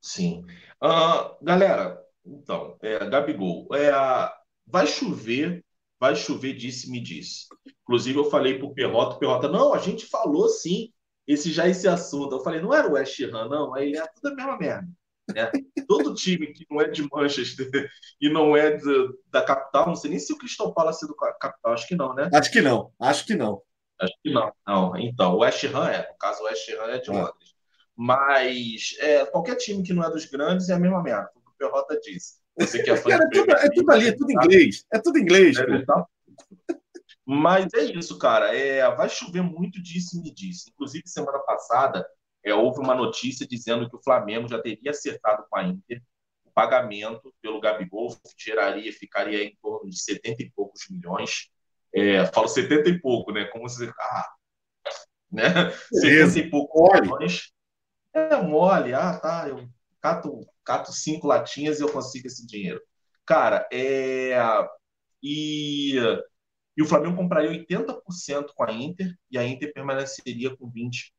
Sim. Uh, galera, então, é, Gabigol, é, vai chover, vai chover, disse-me disse. Inclusive, eu falei para o Perrota, o Perrota, não, a gente falou sim, esse já esse assunto. Eu falei, não era o West Ham, não, aí é tudo a mesma merda. Né? Todo time que não é de Manchester e não é de, da capital, não sei nem se o Crystal Palace é do capital, acho que não, né? Acho que não, acho que não. Acho que não. não. Então, o West Ham é, no caso, o West Ham é de é. Londres. Mas é, qualquer time que não é dos grandes é a mesma merda, o que o Perrota disse. Você que é fã Cara, é, tudo, é tudo ali, é tudo inglês. É tudo inglês. É? Mas é isso, cara. É, vai chover muito disso e me disse. Inclusive, semana passada, é, houve uma notícia dizendo que o Flamengo já teria acertado com a Inter o pagamento pelo Gabigol, geraria, ficaria em torno de 70 e poucos milhões. É, falo 70 e pouco, né? Como se. Ah, né? 70 e poucos mole. milhões. É mole, ah, tá. Eu cato, cato cinco latinhas e eu consigo esse dinheiro. Cara, é. E, e o Flamengo compraria 80% com a Inter e a Inter permaneceria com 20%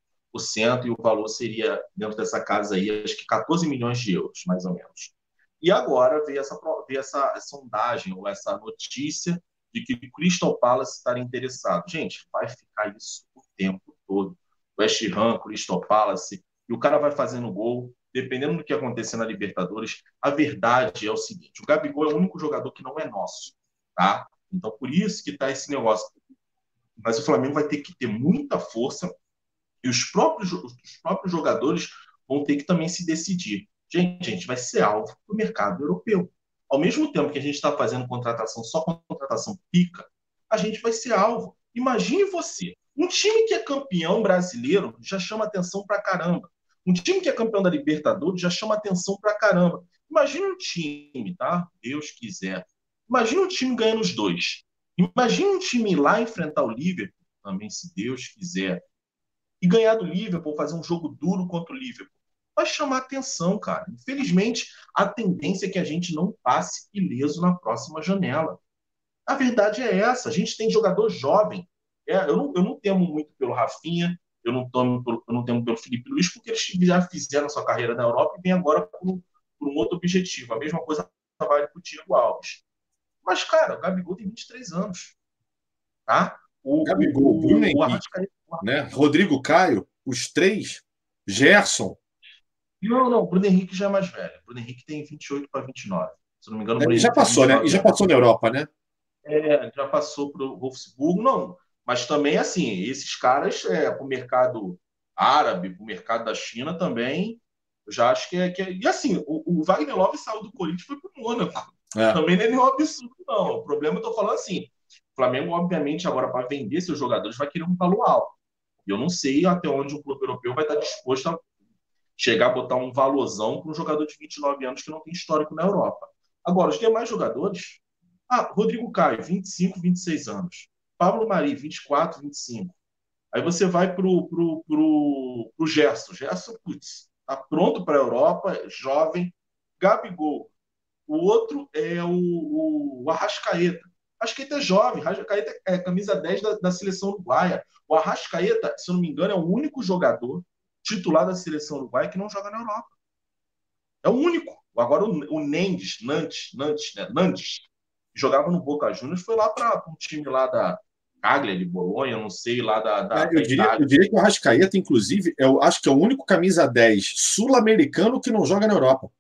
e o valor seria, dentro dessa casa aí, acho que 14 milhões de euros, mais ou menos. E agora veio essa, veio essa, sondagem, ou essa notícia de que o Crystal Palace estaria interessado. Gente, vai ficar isso o tempo todo. West Ham, Crystal Palace, e o cara vai fazendo gol, dependendo do que acontecer na Libertadores, a verdade é o seguinte, o Gabigol é o único jogador que não é nosso, tá? Então, por isso que tá esse negócio. Mas o Flamengo vai ter que ter muita força e os próprios, os próprios jogadores vão ter que também se decidir. Gente, a gente vai ser alvo do mercado europeu. Ao mesmo tempo que a gente está fazendo contratação, só contratação pica, a gente vai ser alvo. Imagine você, Um time que é campeão brasileiro já chama atenção pra caramba. Um time que é campeão da Libertadores já chama atenção pra caramba. Imagina um time, tá? Deus quiser. Imagina um time ganhando os dois. Imagina um time ir lá enfrentar o Liverpool, também, se Deus quiser, e ganhar do Liverpool, fazer um jogo duro contra o Liverpool. Vai chamar atenção, cara. Infelizmente, a tendência é que a gente não passe ileso na próxima janela. A verdade é essa. A gente tem jogador jovem. É, eu, não, eu não temo muito pelo Rafinha, eu não, tomo, eu não temo pelo Felipe Luiz, porque eles já fizeram a sua carreira na Europa e vêm agora por, por um outro objetivo. A mesma coisa vale para o Diego Alves. Mas, cara, o Gabigol tem 23 anos. Tá? O Gabigol, o, Bruno o, Henrique, né? Rodrigo Caio, os três, Gerson. Não, não, o Bruno Henrique já é mais velho. O Bruno Henrique tem 28 para 29. Se não me engano, o já passou, né? E já passou na Europa, né? É, já passou para o Wolfsburg, não. Mas também, assim, esses caras, é, para o mercado árabe, para o mercado da China também, eu já acho que é. Que é... E assim, o, o Wagner Love saiu do Corinthians e foi para o Mônaco. É. Também não é nenhum absurdo, não. O problema, eu tô falando assim, o Flamengo, obviamente, agora para vender seus jogadores, vai querer um valor alto. E eu não sei até onde um clube europeu vai estar disposto a chegar a botar um valorzão para um jogador de 29 anos que não tem histórico na Europa. Agora, os demais jogadores. Ah, Rodrigo Caio, 25, 26 anos. Pablo Mari, 24, 25. Aí você vai para o pro, pro, pro Gerson. Gerson, putz, tá pronto para a Europa, jovem. Gabigol, o outro é o, o Arrascaeta. Arrascaeta é jovem, Arrascaeta é camisa 10 da, da seleção uruguaia. O Arrascaeta, se eu não me engano, é o único jogador titular da seleção uruguaia que não joga na Europa. É o único. Agora o, o Nendes, Nantes, Nantes, né? Nantes, jogava no Boca Juniors, foi lá para um time lá da Cagliari, de Bolonha, não sei, lá da. da, é, eu, diria, eu, diria, que o Arrascaeta, inclusive, eu acho que é o único camisa 10 sul-americano que não joga na Europa.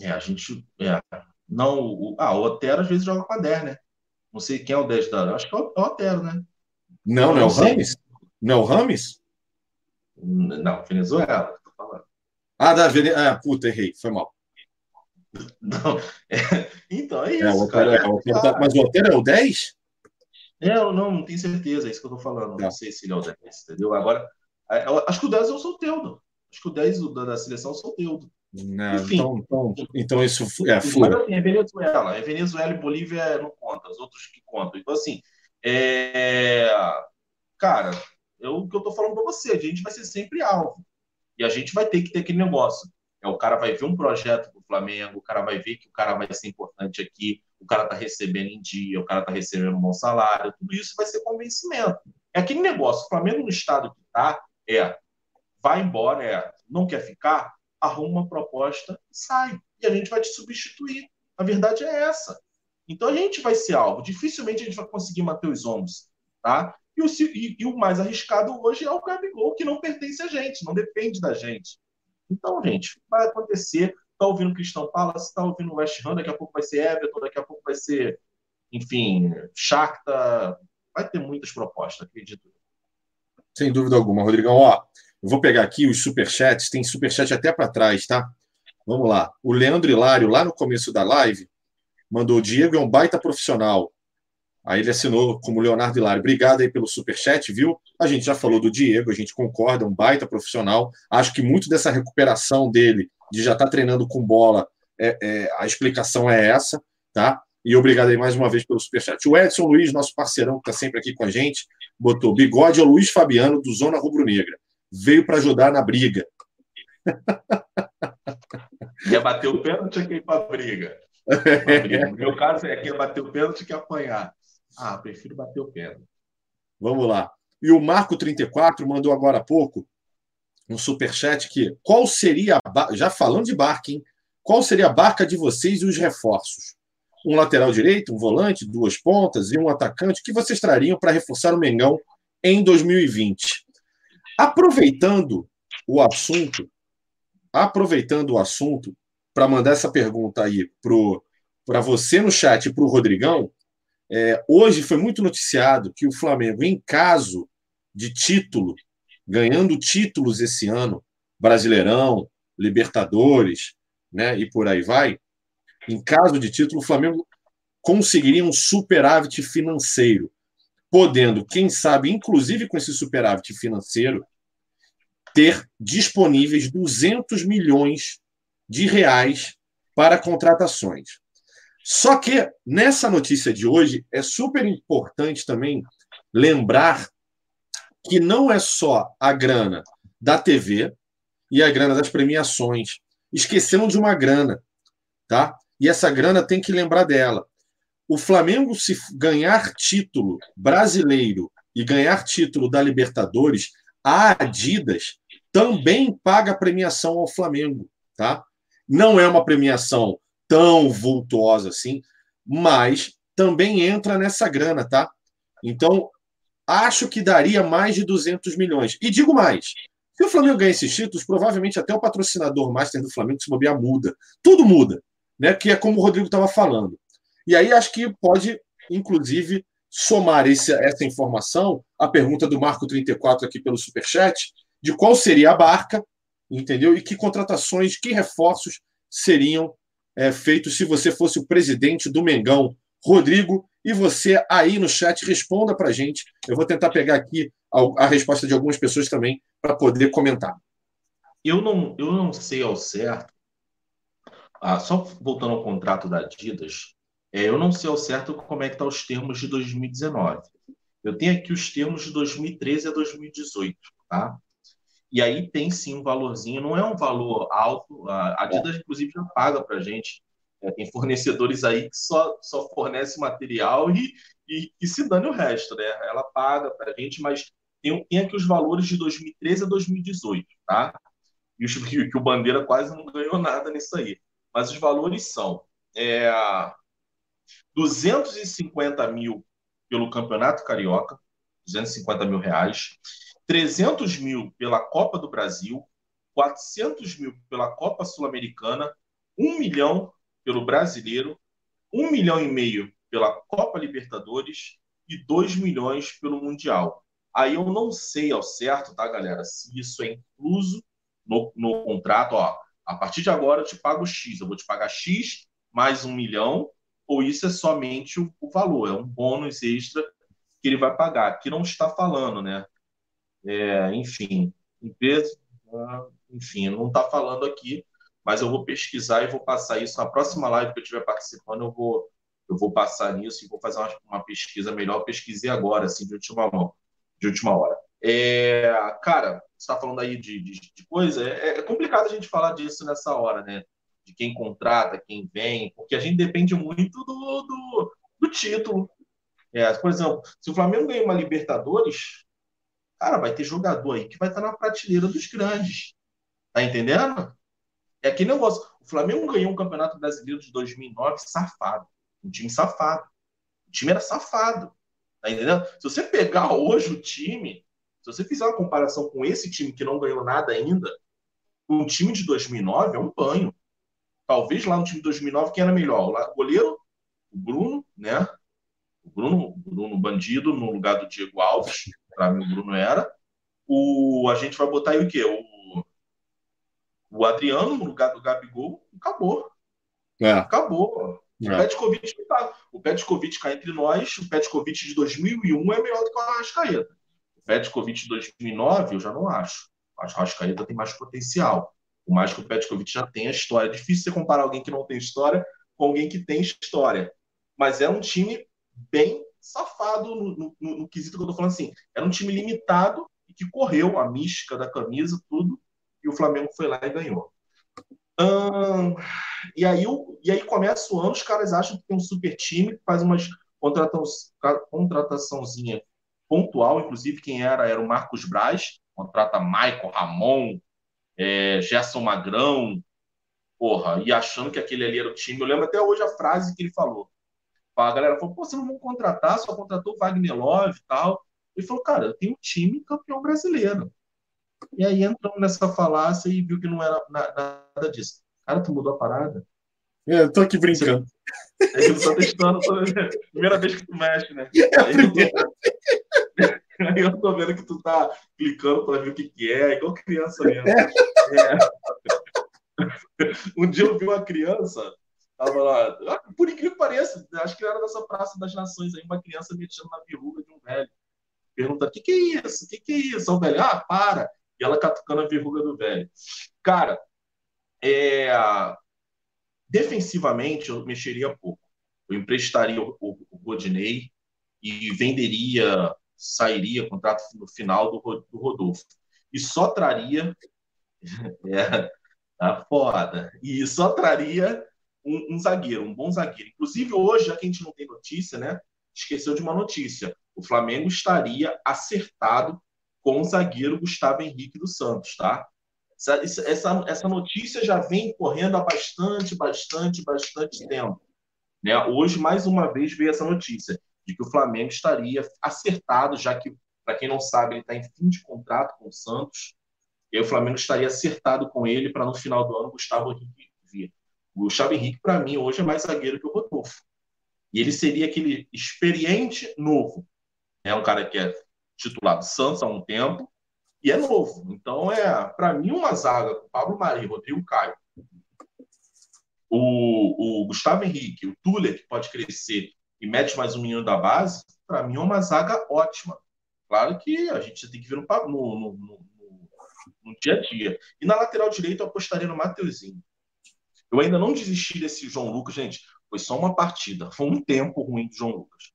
É, a gente. É, não, o, ah, o Otero às vezes joga com a 10, né? Não sei quem é o 10 da. Acho que é o, Otero, né? Não, não é o Rames? Não é o Rames? Não, Venezuela, tô falando. Ah, da Venezuela. Ah, puta, errei, foi mal. <laughs> Não, é, então é isso. É, o Otero, cara. É, o Otero, tá, mas o Otero é o 10? É, não, não tenho certeza, é isso que eu tô falando. Não, não sei se ele é o 10, entendeu? Agora, é, acho que o 10 é o Solteudo. Acho que o 10 da, da seleção é o Solteudo. Não, então, então, então, isso é fura. Assim, é Venezuela. É Venezuela e Bolívia não conta, os outros que contam. Então, assim, é... cara, eu, o que eu tô falando para você, a gente vai ser sempre alvo. E a gente vai ter que ter aquele negócio. É, o cara vai ver um projeto do Flamengo, o cara vai ver que o cara vai ser importante aqui, o cara tá recebendo em dia, o cara tá recebendo um bom salário, tudo isso vai ser convencimento. É aquele negócio, o Flamengo no estado que tá, é, vai embora, é, não quer ficar, arruma uma proposta e sai. E a gente vai te substituir. A verdade é essa. Então a gente vai ser alvo. Dificilmente a gente vai conseguir manter os ombros. Tá? E o, e, e o mais arriscado hoje é o Gabigol, que não pertence a gente, não depende da gente. Então, gente, vai acontecer. Está ouvindo Cristão Palace, está ouvindo West Ham, daqui a pouco vai ser Everton, daqui a pouco vai ser, enfim, Shakhtar. Vai ter muitas propostas, acredito. Sem dúvida alguma, Rodrigão. Ó, vou pegar aqui os superchats, tem superchat até para trás, tá? Vamos lá. O Leandro Hilário, lá no começo da live, mandou: Diego é um baita profissional. Aí ele assinou como Leonardo Hilário. Obrigado aí pelo superchat, viu? A gente já falou do Diego, a gente concorda, é um baita profissional. Acho que muito dessa recuperação dele, de já estar tá treinando com bola, é, é, a explicação é essa, tá? E obrigado aí mais uma vez pelo superchat. O Edson Luiz, nosso parceirão, que está sempre aqui com a gente, botou bigode ao Luiz Fabiano, do Zona Rubro Negra veio para ajudar na briga. Quer bater o pênalti ir para a <laughs> briga? No meu caso é quer bater o pênalti que apanhar. Ah, prefiro bater o pênalti. Vamos lá. E o Marco 34 mandou agora há pouco um superchat que qual seria, já falando de barca, hein? Qual seria a barca de vocês e os reforços? Um lateral direito, um volante, duas pontas e um atacante que vocês trariam para reforçar o Mengão em 2020? Aproveitando o assunto, aproveitando o assunto, para mandar essa pergunta aí para você no chat e para o Rodrigão, é, hoje foi muito noticiado que o Flamengo, em caso de título, ganhando títulos esse ano, Brasileirão, Libertadores, né, e por aí vai, em caso de título, o Flamengo conseguiria um superávit financeiro. Podendo, quem sabe, inclusive com esse superávit financeiro, ter disponíveis 200 milhões de reais para contratações. Só que nessa notícia de hoje é super importante também lembrar que não é só a grana da TV e a grana das premiações. Esquecemos de uma grana, tá? E essa grana tem que lembrar dela. O Flamengo, se ganhar título brasileiro e ganhar título da Libertadores, a Adidas também paga premiação ao Flamengo, tá? Não é uma premiação tão vultuosa assim, mas também entra nessa grana, tá? Então, acho que daria mais de 200 milhões. E digo mais, se o Flamengo ganhar esses títulos, provavelmente até o patrocinador master do Flamengo, se bobear, muda. Tudo muda, né? Que é como o Rodrigo estava falando. E aí acho que pode, inclusive, somar esse, essa informação à pergunta do Marco 34 aqui pelo Superchat, de qual seria a barca, entendeu? E que contratações, que reforços seriam é, feito se você fosse o presidente do Mengão. Rodrigo, e você aí no chat responda para a gente. Eu vou tentar pegar aqui a, a resposta de algumas pessoas também para poder comentar. Eu não, eu não sei ao certo. Ah, só voltando ao contrato da Adidas, eu não sei ao certo como é que estão tá os termos de 2019. Eu tenho aqui os termos de 2013 a 2018, tá? E aí tem sim um valorzinho, não é um valor alto. A Adidas, inclusive, já paga para a gente. É, tem fornecedores aí que só, só fornece material e, e, e se dane o resto, né? Ela paga para a gente, mas tem, tem aqui os valores de 2013 a 2018, tá? E os, que, <laughs> que o Bandeira quase não ganhou nada nisso aí. Mas os valores são é, 250 mil pelo Campeonato Carioca, 250 mil reais. 300 mil pela Copa do Brasil, 400 mil pela Copa Sul-Americana, 1 milhão pelo Brasileiro, 1 milhão e meio pela Copa Libertadores e 2 milhões pelo Mundial. Aí eu não sei ao certo, tá, galera, se isso é incluso no, no contrato, ó, a partir de agora eu te pago X, eu vou te pagar X mais um milhão, ou isso é somente o, o valor, é um bônus extra que ele vai pagar, que não está falando, né? é, enfim, empresa, enfim, não está falando aqui, mas eu vou pesquisar e vou passar isso na próxima live que eu estiver participando, eu vou eu vou passar nisso e vou fazer uma, uma pesquisa melhor. Pesquisei agora, assim, de última de última hora. É, cara, você está falando aí de, de, de coisa, é, é, complicado a gente falar disso nessa hora, né? De quem contrata, quem vem, porque a gente depende muito do, do, do título. É, por exemplo, se o Flamengo ganha uma Libertadores, Cara, vai ter jogador aí que vai estar na prateleira dos grandes. Tá entendendo? É que negócio. O Flamengo ganhou um Campeonato Brasileiro de 2009 safado. Um time safado. O time era safado. Tá entendendo? Se você pegar hoje o time, se você fizer uma comparação com esse time que não ganhou nada ainda, o time de 2009 é um banho. Talvez lá no time de 2009 quem era melhor? O goleiro, o Bruno, né? O Bruno, o Bruno Bandido no lugar do Diego Alves para mim o Bruno era. O, a gente vai botar aí o quê? O, o Adriano no lugar do Gabigol, acabou. É. Acabou. O é. Petkovic tá. O Petkovic cá entre nós, o Petkovic de 2001 é melhor do que o Arrascaeta. O Petkovic de 2009 eu já não acho. Acho que o Arrascaeta tem mais potencial. Por mais que o Petkovic já tenha história. É difícil você comparar alguém que não tem história com alguém que tem história. Mas é um time bem safado no, no, no, quesito que eu tô falando assim. Era um time limitado e que correu a mística da camisa, tudo, e o Flamengo foi lá e ganhou. Hum, e, aí, e aí começa o ano, os caras acham que tem um super time, que faz umas contrataçãozinha pontual, inclusive quem era era o Marcos Braz, contrata Michael, Ramon, é, Gerson Magrão, porra, e achando que aquele ali era o time. Eu lembro até hoje a frase que ele falou: a galera falou, pô, vocês não vão contratar, só contratou o Wagner Love e tal. Ele falou, cara, eu tenho um time campeão brasileiro. E aí entramos nessa falácia e viu que não era nada disso. Cara, tu mudou a parada? É, eu tô aqui brincando. É <laughs> eu tô testando, tô... <laughs> primeira vez que tu mexe, né? É aí, eu tô... <laughs> aí eu tô vendo que tu tá clicando para ver o que, que é, igual criança mesmo. É. É. <laughs> Um dia eu vi uma criança Tava lá. Ah, por incrível que pareça, acho que era dessa Praça das Nações aí, uma criança mexendo na verruga de um velho. Pergunta: o que, que é isso? O que, que é isso? O velho, ah, para. E ela catucando a verruga do velho. Cara, é... defensivamente eu mexeria pouco. Eu emprestaria o, o, o Rodinei e venderia, sairia contrato no final do, do Rodolfo. E só traria. <laughs> É, tá foda. E só traria um, um, zagueiro, um bom zagueiro. Inclusive, hoje, já que a gente não tem notícia, né? Esqueceu de uma notícia. O Flamengo estaria acertado com o zagueiro Gustavo Henrique dos Santos, tá? Essa, essa, essa notícia já vem correndo há bastante, bastante, bastante tempo. Né? Hoje, mais uma vez, veio essa notícia de que o Flamengo estaria acertado, já que, para quem não sabe, ele está em fim de contrato com o Santos, e aí o Flamengo estaria acertado com ele para no final do ano Gustavo Henrique vir. O Gustavo Henrique, para mim, hoje é mais zagueiro que o Rodolfo. E ele seria aquele experiente novo. É um cara que é titular do Santos há um tempo e é novo. Então, é para mim, uma zaga com Pablo Mari, Rodrigo Caio, o, o Gustavo Henrique, o Tuller, que pode crescer e mete mais um menino da base, para mim é uma zaga ótima. Claro que a gente tem que ver no, no, no, no dia a dia. E na lateral direita eu apostaria no Mateuzinho. Eu ainda não desisti desse João Lucas, gente. Foi só uma partida. Foi um tempo ruim do João Lucas.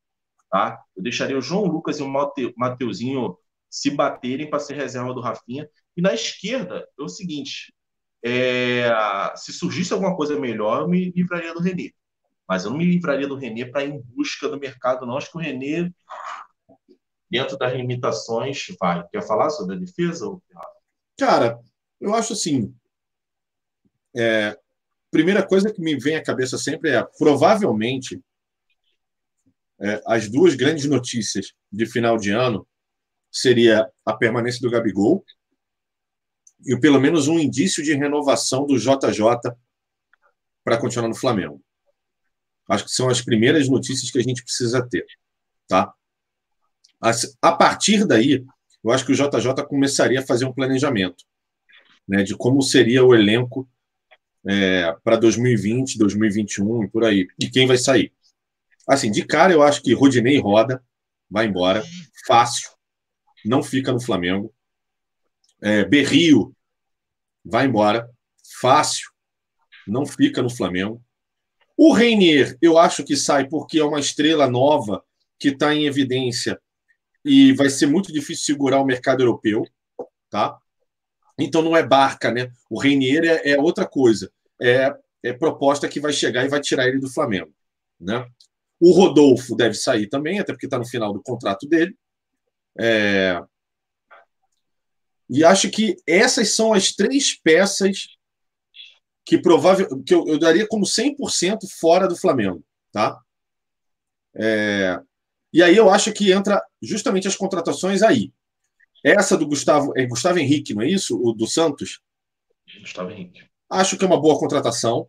Tá? Eu deixaria o João Lucas e o Mateuzinho se baterem para ser reserva do Rafinha. E na esquerda, é o seguinte: é, se surgisse alguma coisa melhor, eu me livraria do Renê. Mas eu não me livraria do Renê para ir em busca do mercado, não. Acho que o Renê, dentro das limitações, vai. Quer falar sobre a defesa? Cara, eu acho assim. É, primeira coisa que me vem à cabeça sempre é provavelmente é, as duas grandes notícias de final de ano seria a permanência do Gabigol e pelo menos um indício de renovação do JJ para continuar no Flamengo. Acho que são as primeiras notícias que a gente precisa ter, tá? A partir daí, eu acho que o JJ começaria a fazer um planejamento né, de como seria o elenco é, para 2020, 2021 e por aí, e quem vai sair. Assim, de cara, eu acho que Rodinei roda, vai embora, fácil, não fica no Flamengo. É, Berrio vai embora, fácil, não fica no Flamengo. O Reinier, eu acho que sai porque é uma estrela nova que está em evidência e vai ser muito difícil segurar o mercado europeu, tá? Então não é barca, né? O Reinier é, é outra coisa. É, é, proposta que vai chegar e vai tirar ele do Flamengo, né? O Rodolfo deve sair também, até porque está no final do contrato dele. É... E acho que essas são as três peças que provável que eu, eu daria como 100% fora do Flamengo, tá? É... E aí eu acho que entra justamente as contratações aí. Essa do Gustavo, é Gustavo Henrique, não é isso? O do Santos? Gustavo Henrique. Acho que é uma boa contratação.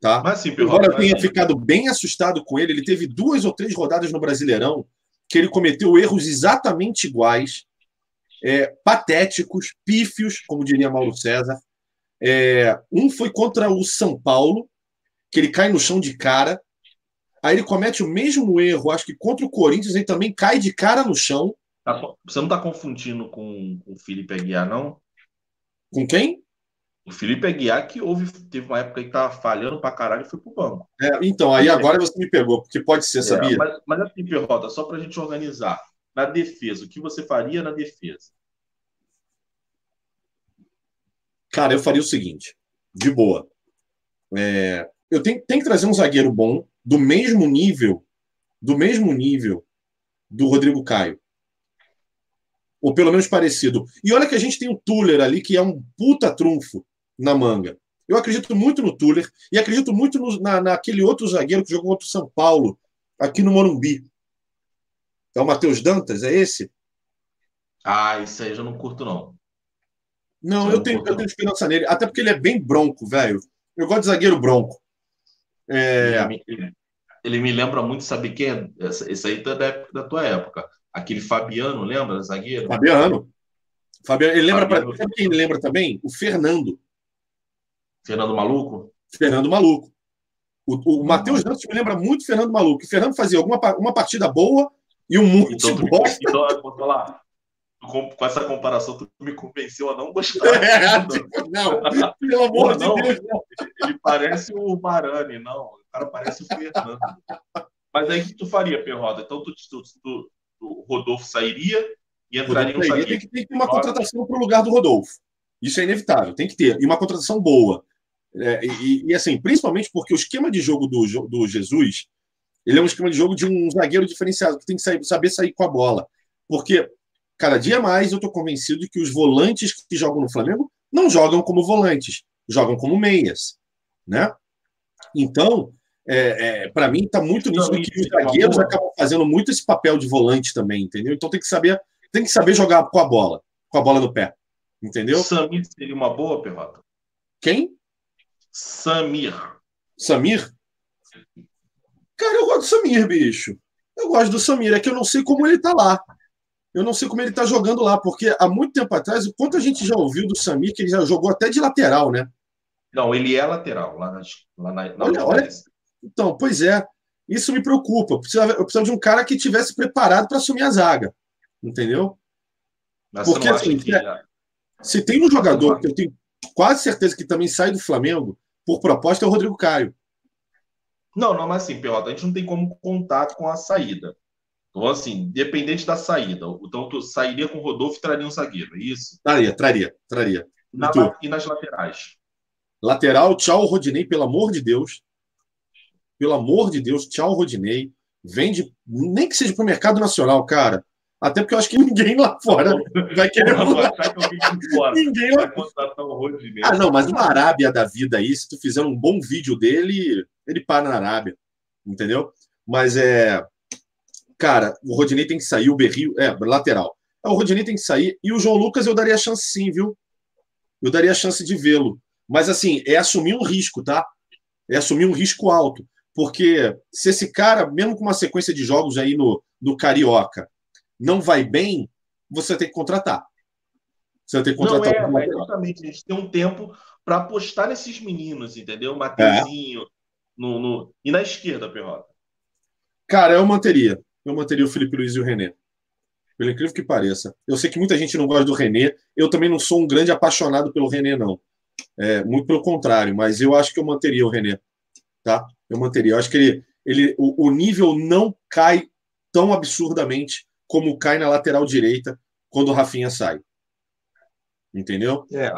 Tá? Mas, sim, Embora eu tenha ficado bem assustado com ele, ele teve duas ou três rodadas no Brasileirão que ele cometeu erros exatamente iguais, é, patéticos, pífios, como diria Mauro César. É, um foi contra o São Paulo, que ele cai no chão de cara, Aí ele comete o mesmo erro, acho que contra o Corinthians, ele também cai de cara no chão. Tá você não está confundindo com o Felipe Aguiar, não? Com quem? O Felipe Aguiar, que houve, teve uma época que estava falhando pra caralho e foi pro banco. É, então, aí agora você me pegou, porque pode ser, é, sabia? É, mas, mas assim, Perrota, só para a gente organizar. Na defesa, o que você faria na defesa? Cara, eu faria o seguinte, de boa. É, eu tenho, tenho que trazer um zagueiro bom, do mesmo nível, do mesmo nível do Rodrigo Caio. Ou pelo menos parecido. E olha que a gente tem o Tuller ali, que é um puta trunfo na manga. Eu acredito muito no Tuller e acredito muito no, na, naquele outro zagueiro que jogou contra o São Paulo, aqui no Morumbi. É o Matheus Dantas, é esse? Ah, isso aí eu já não curto, não. Não, eu, tenho, eu tenho esperança nele, até porque ele é bem bronco, velho. Eu gosto de zagueiro bronco. É... Ele, ele, me lembra muito, sabe quem? Esse aí tá da, época, da tua época. Aquele Fabiano, lembra? Zagueiro? Fabiano. Fabiano. Ele lembra Fabiano. Pra... Sabe quem lembra também? O Fernando. Fernando Maluco? Fernando Maluco. O, o Matheus Dantas me lembra muito Fernando Maluco. O Fernando fazia alguma uma partida boa, E um monte Então, me, bosta. então tu com com essa comparação, tu me convenceu a não gostar. <laughs> É, tipo, não, pelo amor Porra, de não. Deus, não. Ele parece o Barani, não. O cara parece o Fernando. Mas aí o que tu faria, Perroda? Então tu, tu, tu- o Rodolfo sairia e entraria Rodolfo zagueiro. tem que, tem que ter uma contratação para o lugar do Rodolfo. Isso é inevitável, tem que ter. E uma contratação boa. É, e, e, assim, principalmente porque o esquema de jogo do, do Jesus ele é um esquema de jogo de um zagueiro diferenciado, que tem que sair- saber sair com a bola. Porque cada dia mais eu estou convencido de que os volantes que jogam no Flamengo não jogam como volantes, jogam como meias. Né? Então, é, para mim, está muito nítido Também que os uma zagueiros acabam fazendo muito esse papel de volante também, entendeu? Então tem que saber, tem que saber jogar com a bola, com a bola no pé. Entendeu? Samir seria uma boa, Perrota? Quem? Samir. Samir? Cara, eu gosto do Samir, bicho. Eu gosto do Samir. É que eu não sei como ele tá lá. Eu não sei como ele tá jogando lá, porque há muito tempo atrás, o quanto a gente já ouviu do Samir, que ele já jogou até de lateral, né? Não, ele é lateral, lá na, lá na, na Olha, olha. Então, pois é. Isso me preocupa. Eu precisava, eu precisava de um cara que tivesse preparado para assumir a zaga. Entendeu? Mas Porque, assim, que... é- Se tem um jogador que eu tenho quase certeza que também sai do Flamengo, por proposta, é o Rodrigo Caio. Não, não, mas assim, Perrota, a gente não tem como contar com a saída. Então, assim, dependente da saída. Então, tu sairia com o Rodolfo e traria um zagueiro, é isso? Traria, traria, traria. Na- tu? e nas laterais? Lateral, tchau, Rodinei, pelo amor de Deus. Pelo amor de Deus, tchau, Rodinei. Vende, nem que seja para o mercado nacional, cara. Até porque eu acho que <laughs> ninguém lá fora vai querer mudar. fora Ninguém lá Rodinei. Ah, não, mas uma Arábia da vida aí, se tu fizer um bom vídeo dele, ele para na Arábia. Entendeu? Mas é. Cara, o Rodinei tem que sair, o Berrio. É, lateral. É, O Rodinei tem que sair. E o João Lucas eu daria chance sim, viu? Eu daria a chance de vê-lo. Mas assim, é assumir um risco, tá? É assumir um risco alto. Porque se esse cara, mesmo com uma sequência de jogos aí no, no Carioca, não vai bem, você tem que contratar. Você vai ter que Não contratar é, um lateral. justamente a gente tem um tempo para apostar nesses meninos, entendeu? Mateuzinho. No, no... E na esquerda, Perrota. Cara, eu manteria. Eu manteria o Felipe Luiz e o René. Pelo incrível que pareça. Eu sei que muita gente não gosta do René. Eu também não sou um grande apaixonado pelo René, não. É, muito pelo contrário, mas eu acho que eu manteria o René. Tá? Eu manteria. Eu acho que ele, ele, o, o nível não cai tão absurdamente como cai na lateral direita quando o Rafinha sai. Entendeu? É.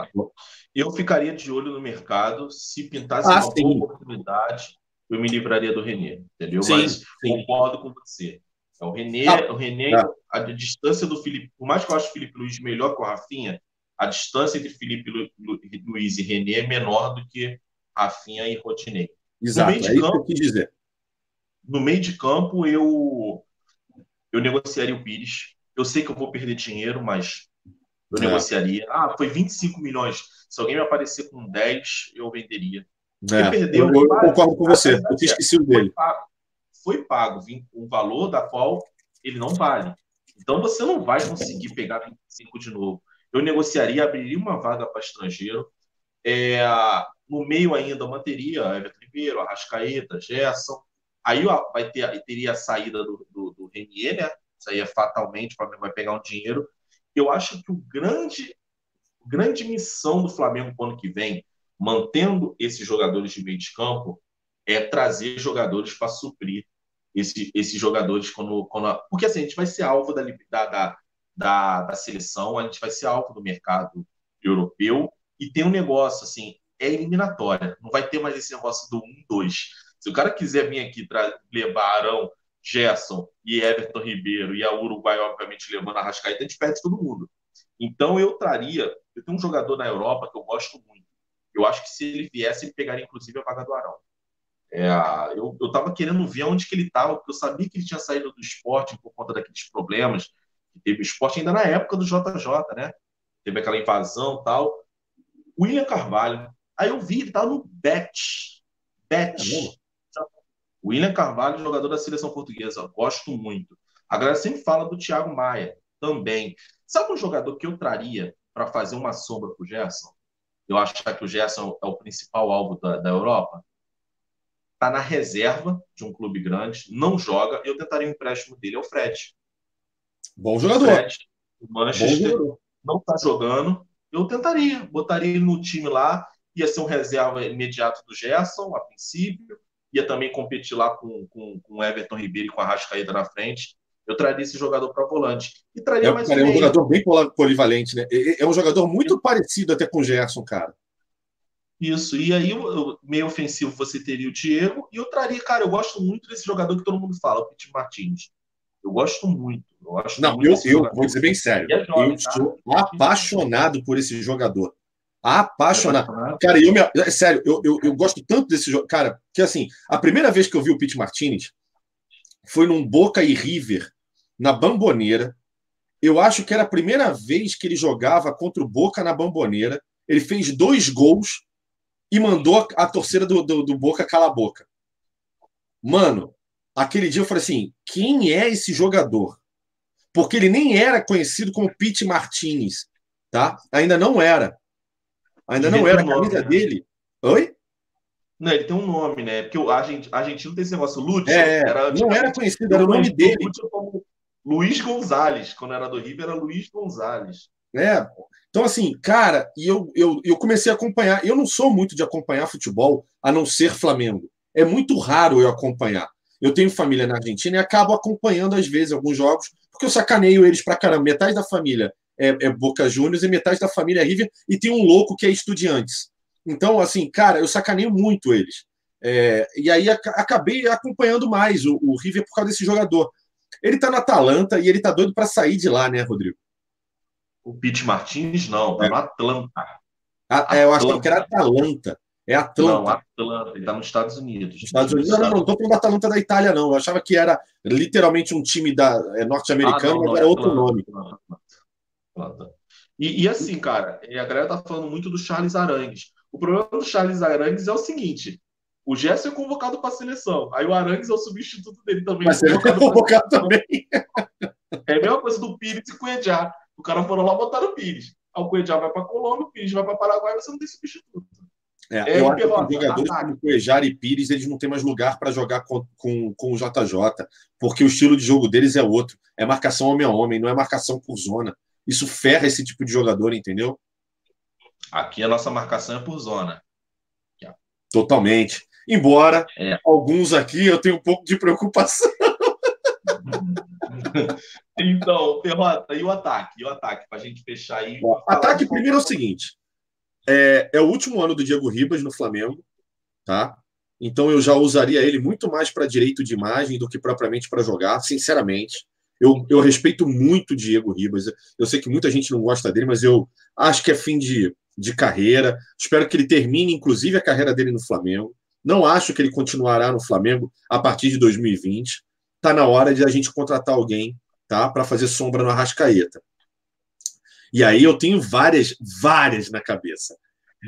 Eu ficaria de olho no mercado. Se pintasse Ah, uma sim. boa oportunidade, eu me livraria do René, entendeu? Sim, Mas sim. concordo com você. É o René, Ah, o René é. a distância do Felipe, por mais que eu ache o Felipe Luiz melhor que o Rafinha, a distância entre Felipe Lu- Lu- Luiz e René é menor do que Rafinha e Rotinei. Exato. meio de É campo- eu quis dizer. No meio de campo, eu eu negociaria o Pires. Eu sei que eu vou perder dinheiro, mas eu É. negociaria. Ah, foi 25 milhões. Se alguém me aparecer com 10, eu venderia. É, perdeu, eu, eu concordo com você. Eu tinha esquecido dele. pago, foi pago um valor da qual ele não vale. Então você não vai conseguir pegar 25 de novo. Eu negociaria, abriria uma vaga para estrangeiro. É, no meio ainda manteria Everton Ribeiro, Arrascaeta, Gerson. Aí vai ter, teria a saída do, do, do Renier, né? Isso aí é fatalmente, o Flamengo vai pegar um dinheiro. Eu acho que o grande, grande missão do Flamengo para o ano que vem, mantendo esses jogadores de meio de campo, é trazer jogadores para suprir esse, esses jogadores quando, quando. a- Porque assim, a gente vai ser alvo da, da, da, da, seleção, a gente vai ser alvo do mercado europeu, e tem um negócio assim, é eliminatória. Não vai ter mais esse negócio do 1-2. Se o cara quiser vir aqui tra- levar Arão, Gerson e Everton Ribeiro e a Uruguai, obviamente, levando a Rascaeta, a gente perde todo mundo. Então eu traria. Eu tenho um jogador na Europa que eu gosto muito. Eu acho que se ele viesse, ele pegaria inclusive a vaga do Arão. É, eu, eu tava querendo ver onde que ele estava, porque eu sabia que ele tinha saído do esporte por conta daqueles problemas que teve o esporte ainda na época do JJ, né? Teve aquela invasão e tal. William Carvalho. Aí eu vi, ele tava no Bet. Bet. É? William Carvalho, jogador da seleção portuguesa. Gosto muito. A galera sempre fala do Thiago Maia também. Sabe um jogador que eu traria para fazer uma sombra pro Gerson? Eu acho que o Gerson é o principal alvo da, da Europa. Está na reserva de um clube grande, não joga, eu tentaria o um empréstimo dele ao Fred. Bom jogador. Fred, o Manchester jogador. não está jogando, eu tentaria, botaria ele no time lá, ia ser um reserva imediato do Gerson, a princípio, ia também competir lá com, com, com Everton Ribeiro e com a Rascaeta na frente. Eu traria esse jogador para volante. E traria é, mais cara, um é um jogador bem polivalente, né? É um jogador muito parecido até com o Gerson, cara. Isso, e aí, meio ofensivo, você teria o Diego, e eu traria, cara, eu gosto muito desse jogador que todo mundo fala, o Pete Martins. Eu gosto muito. Eu gosto Não, muito eu, eu vou dizer bem sério. É jovem, eu tá? sou apaixonado por esse jogador. Apaixonado. É cara, eu me, é sério, eu, eu, eu gosto tanto desse jogo. Cara, que assim, a primeira vez que eu vi o Pete Martinez foi num Boca e River, na Bamboneira. Eu acho que era a primeira vez que ele jogava contra o Boca na Bamboneira. Ele fez dois gols e mandou a torcida do, do, do Boca calar a boca. Mano, aquele dia eu falei assim: quem é esse jogador? Porque ele nem era conhecido como Pete Martinez, tá? Ainda não era. Ainda não era. A camisa né? dele. Oi? Não, ele tem um nome, né? Porque o argentino tem esse negócio. Lúcio. É, era, não era conhecido, era o nome dele. Luiz Gonzalez. Quando era do River, era Luiz Gonzalez. É, então, assim, cara, e eu, eu, eu comecei a acompanhar. Eu não sou muito de acompanhar futebol, a não ser Flamengo. É muito raro eu acompanhar. Eu tenho família na Argentina e acabo acompanhando, às vezes, alguns jogos, porque eu sacaneio eles pra caramba. Metade da família é, é Boca Juniors e metade da família é River, e tem um louco que é Estudiantes. Então, assim, cara, eu sacaneio muito eles. É, e aí acabei acompanhando mais o, o, River por causa desse jogador. Ele tá na Atalanta e ele tá doido para sair de lá, né, Rodrigo? O Pete Martins, não, tá é. no Atlanta. Ah, é, eu acho que era Atalanta. É Atlanta. Não, Atlanta, ele tá nos Estados Unidos. Estados Unidos. Não, não, não, tô falando da Atalanta da Itália, não. Eu achava que era literalmente um time da é, norte-americano, ah, mas era outro nome. Atlanta. E, e, assim, cara, a galera tá falando muito do Charles Arangues. O problema do Charles Arangues é o seguinte: o Gerson é convocado para a seleção, aí o Arangues é o substituto dele também. Mas ele é convocado também. É a mesma coisa do Pires e Cuejá. O cara foram lá botar o Pires. Aí o Cuejá vai para Colômbia, o Pires vai para Paraguai, você não tem substituto. É, é eu acho que jogadores como Cuejar e Pires eles não têm mais lugar para jogar com, com, com o JJ, porque o estilo de jogo deles é outro. É marcação homem a homem, não é marcação por zona. Isso ferra esse tipo de jogador, entendeu? Aqui a nossa marcação é por zona. Totalmente. Embora é. alguns aqui eu tenho um pouco de preocupação. <laughs> então, Perrota, e o ataque? E o ataque, para a gente fechar aí. O ataque, primeiro é o seguinte: é, é, o último ano do Diego Ribas no Flamengo, tá? Então eu já usaria ele muito mais para direito de imagem do que propriamente para jogar, sinceramente. Eu, eu respeito muito o Diego Ribas. Eu sei que muita gente não gosta dele, mas eu acho que é fim de, de carreira. Espero que ele termine, inclusive, a carreira dele no Flamengo. Não acho que ele continuará no Flamengo a partir de 2020. Está na hora de a gente contratar alguém tá, para fazer sombra no Arrascaeta. E aí eu tenho várias, várias na cabeça.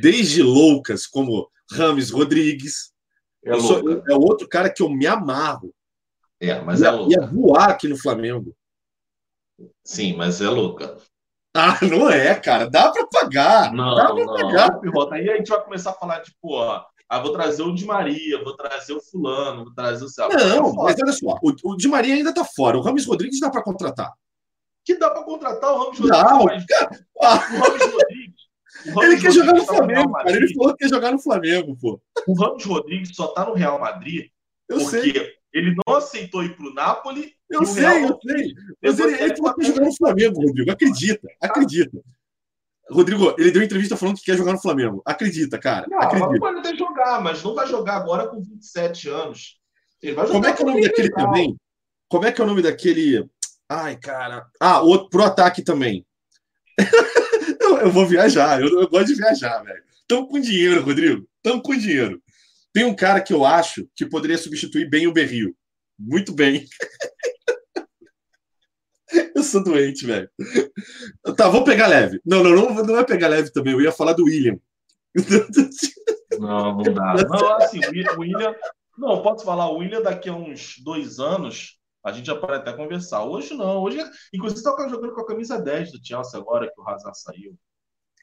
Desde loucas, como Rames Rodrigues. É, sou, é outro cara que eu me amarro. É, mas ia, é louca. Ia voar aqui no Flamengo. Sim, mas é louca. Ah, não é, cara. Dá para pagar. Não, dá pra não. pagar. Não, aí a gente vai começar a falar, tipo, ó, ah, vou trazer o Di Maria, vou trazer o fulano, vou trazer o Celso. Não, mas olha só, o, o Di Maria ainda tá fora. O Rames Rodrigues dá para contratar. Que dá para contratar o Rames Rodrigues. Não, mas... cara... <laughs> o Rames Rodrigues. Ele quer jogar no tá Flamengo, cara. Ele falou que quer jogar no Flamengo, pô. O Ramos Rodrigues só tá no Real Madrid eu porque sei. ele não aceitou ir pro Napoli. Eu sei, Real... eu sei. Mas ele, ele falou que quer jogar no Flamengo, Rodrigo. Acredita, acredita. Rodrigo, ele deu entrevista falando que quer jogar no Flamengo. Acredita, cara. Não, acredita. pode até jogar, mas não vai jogar agora com 27 anos. Como é que é o nome daquele também? Como é que é o nome daquele. Ai, cara. Ah, outro pro ataque também. <laughs> eu, eu, vou viajar, eu, eu, gosto de viajar, velho. Tão com dinheiro, Rodrigo. Tão com dinheiro. Tem um cara que eu acho que poderia substituir bem o Berrio. Muito bem. <laughs> <laughs> Eu sou doente, velho. Tá, vou pegar leve. Não, não, não, não vai pegar leve também. Eu ia falar do William. <laughs> Não, não dá. Não, assim, o William. Não, posso falar, o William daqui a uns dois anos, a gente já pode até conversar. Hoje não. Hoje, inclusive, está jogando com a camisa 10 do Chelsea agora, que o Hazard saiu.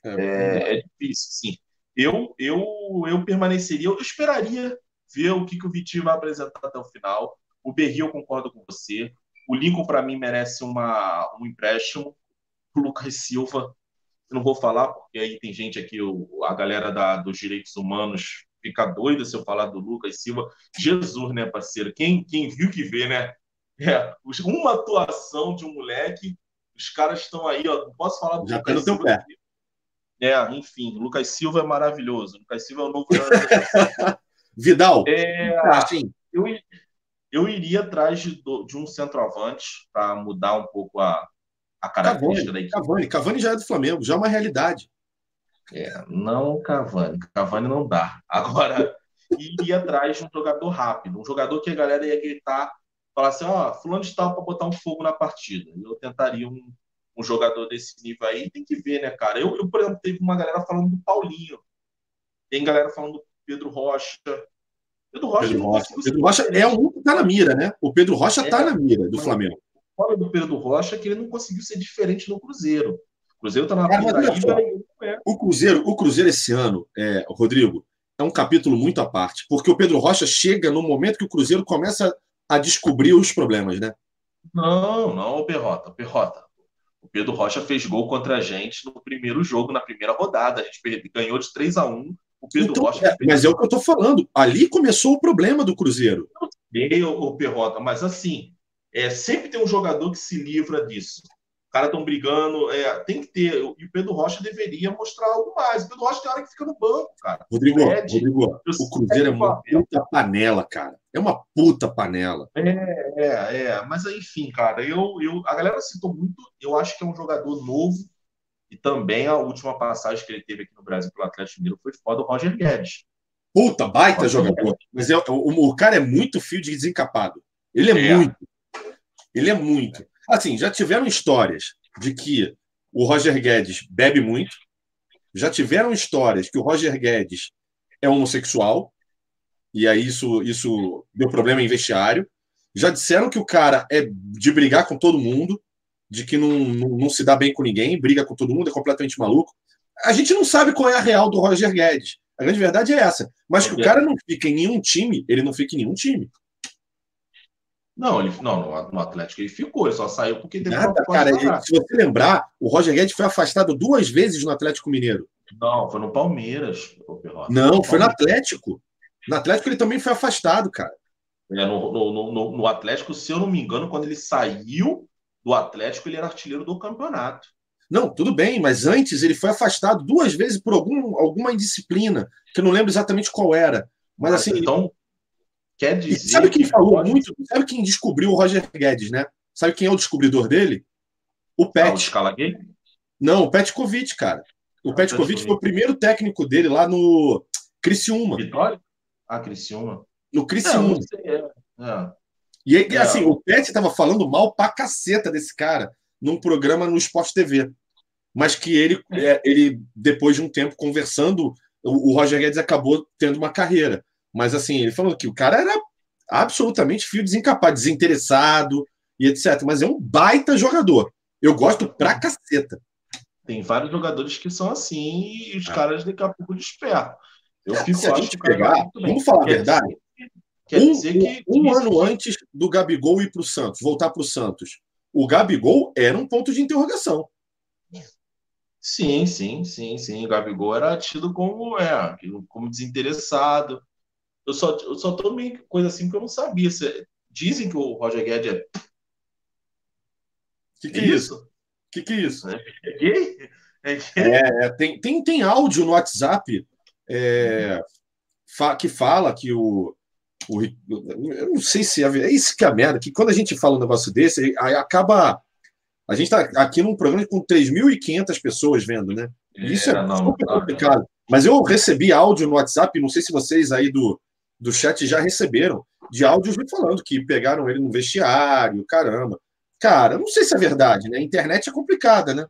É, é, é difícil, sim. Eu, eu, eu permaneceria, eu esperaria ver o que, que o Vitinho vai apresentar até o final. O Berri, eu concordo com você. O Lincoln, para mim, merece uma, um empréstimo. O Lucas Silva, eu não vou falar, porque aí tem gente aqui, o, a galera da, dos direitos humanos fica doida se eu falar do Lucas Silva. Jesus, né, parceiro? Quem, quem viu que vê, né? É, uma atuação de um moleque, os caras estão aí, ó. Não posso falar do Já Lucas tá Silva. pé. É, enfim, Lucas Silva é maravilhoso. Lucas Silva é o novo. <laughs> Vidal, é, assim, eu, eu iria atrás de, de um centroavante para mudar um pouco a, a característica da Cavani, equipe. Cavani, Cavani já é do Flamengo, já é uma realidade. É, não Cavani. Cavani não dá. <laughs> Agora, iria atrás de um jogador rápido, um jogador que a galera ia gritar, falar assim: ó, fulano de tal para botar um fogo na partida. Eu tentaria um, um jogador desse nível aí. Tem que ver, né, cara? Eu, eu, por exemplo, teve uma galera falando do Paulinho, tem galera falando do Pedro Rocha. Pedro Rocha, Pedro Rocha. Pedro Rocha é um que tá na mira, né? O Pedro Rocha É. tá na mira do Flamengo. fala do Pedro Rocha que ele não conseguiu ser diferente no Cruzeiro. O Cruzeiro tá na não é. O Cruzeiro, o Cruzeiro esse ano, é, Rodrigo, é um capítulo muito à parte, porque o Pedro Rocha chega no momento que o Cruzeiro começa a descobrir os problemas, né? Não, não, o Perrota, Perrota. O Pedro Rocha fez gol contra a gente no primeiro jogo, na primeira rodada. A gente ganhou de 3 a 1 O Pedro Então, Rocha é, mas é o que eu tô falando. Ali começou o problema do Cruzeiro. bem, o, o Perrota, mas assim, é, sempre tem um jogador que se livra disso. Os caras estão brigando, é, tem que ter. E o Pedro Rocha deveria mostrar algo mais. O Pedro Rocha tem hora que fica no banco, cara. Rodrigo, Fred, Rodrigo, eu o Cruzeiro é uma o puta panela, cara. É uma puta panela. É, é, mas enfim, cara, eu, eu, a galera citou muito, eu acho que é um jogador novo, e também a última passagem que ele teve aqui no Brasil pelo Atlético Mineiro foi foda do Roger Guedes. Puta, baita Roger jogador. Mas é- o, o cara é muito fio de desencapado. Ele é, É. muito. Ele é muito. Assim, já tiveram histórias de que o Roger Guedes bebe muito. Já tiveram histórias que o Roger Guedes é homossexual. E aí isso, isso deu problema em vestiário. Já disseram que o cara é de brigar com todo mundo, de que não, não, não se dá bem com ninguém, briga com todo mundo, é completamente maluco. A gente não sabe qual é a real do Roger Guedes. A grande verdade é essa. Mas que o cara não fica em nenhum time, ele não fica em nenhum time. Não, ele, não, no, Atlético ele ficou, ele só saiu porque teve Nada, cara. barata. E, se você lembrar, o Roger Guedes foi afastado duas vezes no Atlético Mineiro. Não, foi no Palmeiras. Não, foi no Atlético. No Atlético ele também foi afastado, cara. É, no, no, no, no Atlético, se eu não me engano, quando ele saiu do Atlético, ele era artilheiro do campeonato. Não, tudo bem, mas antes ele foi afastado duas vezes por algum, alguma indisciplina, que eu não lembro exatamente qual era. Mas assim, então, quer e dizer. sabe quem que falou pode- muito? Sabe quem descobriu o Roger Guedes, né? Sabe quem é o descobridor dele? O Ah, o Pet. Scala Gay? Não, o Petkovic, cara. O Ah, Petkovic Petkovic. foi o primeiro técnico dele lá no Criciúma. Vitória? Ah, Criciúma. No Não, Criciúma. não sei, é. É. E aí, É. assim, o Pet estava falando mal pra caceta desse cara num programa no Sport TV. Mas que ele, é, ele depois de um tempo conversando, o, o Roger Guedes acabou tendo uma carreira. Mas assim, ele falou que o cara era absolutamente fio desencapado, desinteressado e etc. Mas é um baita jogador. Eu gosto pra caceta. Tem vários jogadores que são assim e os Ah. caras daqui a pouco despertam. Eu fico Se a gente pegar, vamos falar a verdade. dizer um, dizer que. um que- ano antes do Gabigol ir para o Santos, voltar para o Santos, o Gabigol era um ponto de interrogação. Sim, sim, sim, sim. O Gabigol era tido como, é, como desinteressado. Eu só, eu só tô meio coisa assim que eu não sabia. Dizem que o Roger Guedes é, O que, que é é isso? isso? O que, que é isso? É gay? É gay? É, tem, tem, tem áudio no WhatsApp é, fa- que fala que o, o. Eu não sei se é, é isso que é a merda, que quando a gente fala um negócio desse, aí acaba. A gente está aqui num programa com 3.500 pessoas vendo, né? Isso é, É, não, super não complicado. Mas eu recebi áudio no WhatsApp, não sei se vocês aí do, do chat já receberam, de áudios me falando que pegaram ele no vestiário, caramba. Cara, não sei se é verdade, né? A internet é complicada, né?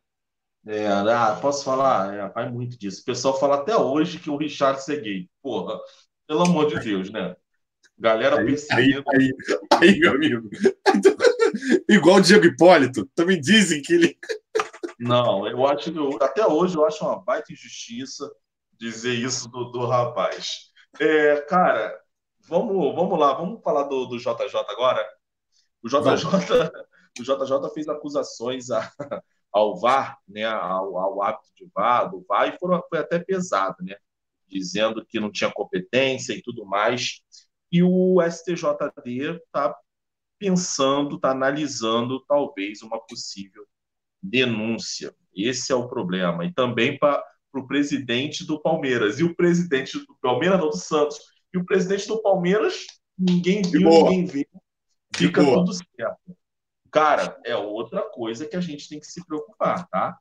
É, ah, posso falar? É, vai muito disso. O pessoal fala até hoje que o Richard é gay. Porra, pelo amor de Deus, né? Galera Aí, aí, perseguindo. aí, aí, meu amigo. <laughs> Igual o Diego Hipólito, também dizem que ele. Não, eu acho que eu- até hoje eu acho uma baita injustiça dizer isso do, do rapaz. É, cara, vamos, vamos lá, vamos falar do, do JJ agora. O JJ, <laughs> o JJ fez acusações a, ao VAR, né, ao, ao hábito de VAR, do VAR, e foram, foi até pesado, né, dizendo que não tinha competência e tudo mais. E o STJD está pensando, está analisando talvez uma possível denúncia. Esse é o problema. E também para o presidente do Palmeiras. E o presidente do Palmeiras, não do Santos. E o presidente do Palmeiras, ninguém viu, ninguém viu. Fica tudo certo. Cara, é outra coisa que a gente tem que se preocupar, tá?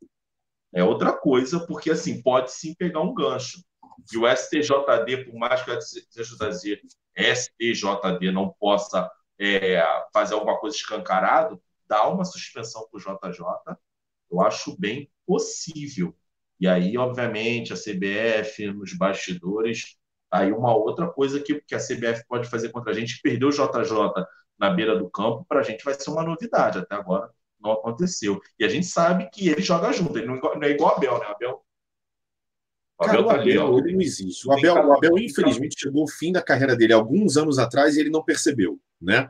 É outra coisa, porque assim, pode sim pegar um gancho. E o STJD, por mais que o STJD, STJD não possa é, fazer alguma coisa escancarado, dá uma suspensão para o JJ, eu acho bem possível. E aí, obviamente, a CBF, nos bastidores, aí uma outra coisa que, que a CBF pode fazer contra a gente, perder o JJ na beira do campo, para a gente vai ser uma novidade. Até agora não aconteceu. E a gente sabe que ele joga junto, ele não, é igual a Abel, né? Abel o Abel, Cara, o Abel ele não existe. O Abel, o Abel, infelizmente, chegou ao fim da carreira dele alguns anos atrás e ele não percebeu, né?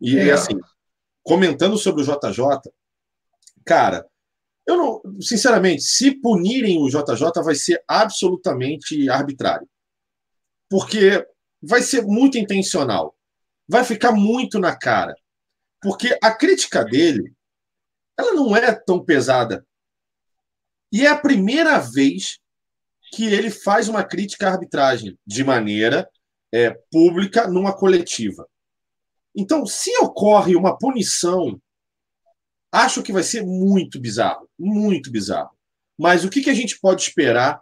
E é. assim, comentando sobre o JJ, cara, eu não, sinceramente, se punirem o JJ vai ser absolutamente arbitrário. Porque vai ser muito intencional. Vai ficar muito na cara. Porque a crítica dele, ela não é tão pesada. E é a primeira vez que ele faz uma crítica à arbitragem de maneira é, pública numa coletiva. Então, se ocorre uma punição Acho que vai ser muito bizarro, muito bizarro. Mas o que, que a gente pode esperar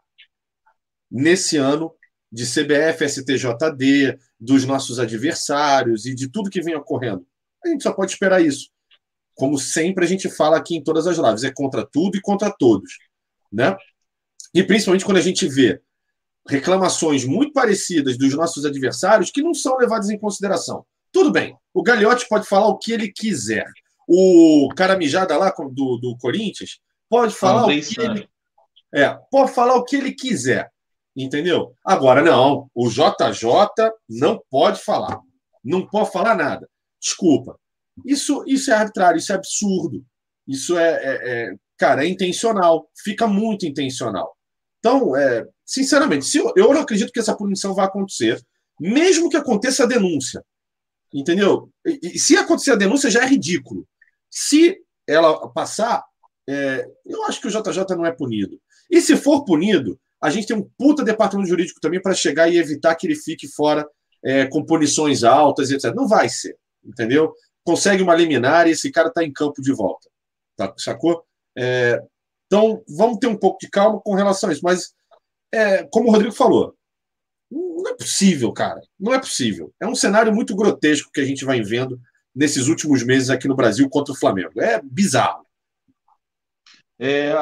nesse ano de CBF, STJD, dos nossos adversários e de tudo que vem ocorrendo? A gente só pode esperar isso. Como sempre a gente fala aqui em todas as lives, é contra tudo e contra todos, né? E principalmente quando a gente vê reclamações muito parecidas dos nossos adversários que não são levadas em consideração. Tudo bem, o Gagliotti pode falar o que ele quiser. O cara mijada lá do, do Corinthians pode falar o que ele, é, pode falar o que ele quiser, entendeu? Agora não, o JJ não pode falar, não pode falar nada. Desculpa, isso isso é arbitrário, isso é absurdo, isso é, é, é cara, é intencional, fica muito intencional. Então, é, sinceramente, se eu, eu não acredito que essa punição vai acontecer, mesmo que aconteça a denúncia. Entendeu? E, e, se acontecer a denúncia, já é ridículo. Se ela passar, é, eu acho que o JJ não é punido. E se for punido, a gente tem um puta departamento jurídico também para chegar e evitar que ele fique fora é, com punições altas, etc. Não vai ser, entendeu? Consegue uma liminar e esse cara está em campo de volta. Tá, sacou? É, então, vamos ter um pouco de calma com relação a isso. Mas, é, como o Rodrigo falou, não é possível, cara. Não é possível. É um cenário muito grotesco que a gente vai vendo nesses últimos meses aqui no Brasil contra o Flamengo. É bizarro. É,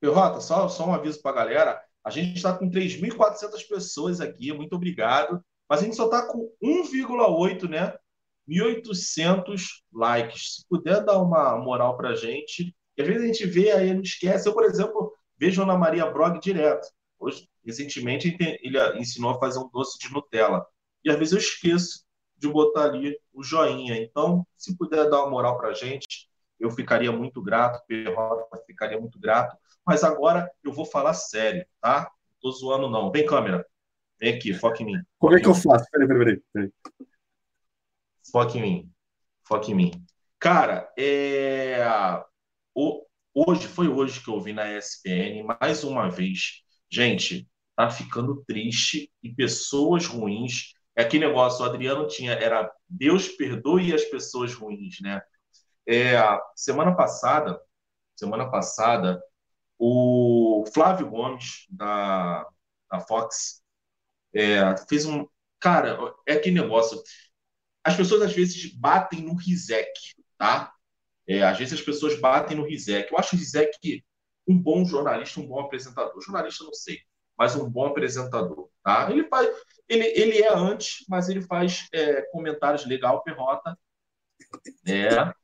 Perrota, só, só um aviso para a galera. A gente está com 3.400 pessoas aqui, muito obrigado. Mas a gente só está com 1,8, né? 1.800 likes. Se puder dar uma moral para a gente. E às vezes a gente vê aí, não esquece. Eu, por exemplo, vejo a Ana Maria Brog direto. Hoje, recentemente, ele ensinou a fazer um doce de Nutella. E às vezes eu esqueço de botar ali o joinha. Então, se puder dar uma moral para a gente, eu ficaria muito grato, Perrota ficaria muito grato. Mas agora eu vou falar sério, tá? Não tô zoando, não. Vem, câmera. Vem aqui, foca em mim. Como é que eu faço? Peraí, peraí, peraí. Foca em mim. Foca em mim. Cara, é... hoje, foi hoje que eu vi na ESPN, mais uma vez. Gente, tá ficando triste e pessoas ruins é que negócio, o Adriano tinha, era Deus perdoe as pessoas ruins, né? É, semana passada, semana passada, o Flávio Gomes, da, da Fox, é, fez um. Cara, é que negócio. As pessoas às vezes batem no Rizek, tá? É, às vezes as pessoas batem no Rizek. Eu acho o Rizek um bom jornalista, um bom apresentador. Jornalista, não sei, mas um bom apresentador, tá? Ele faz, ele, ele é antes, mas ele faz é, comentários legal, perrota. É.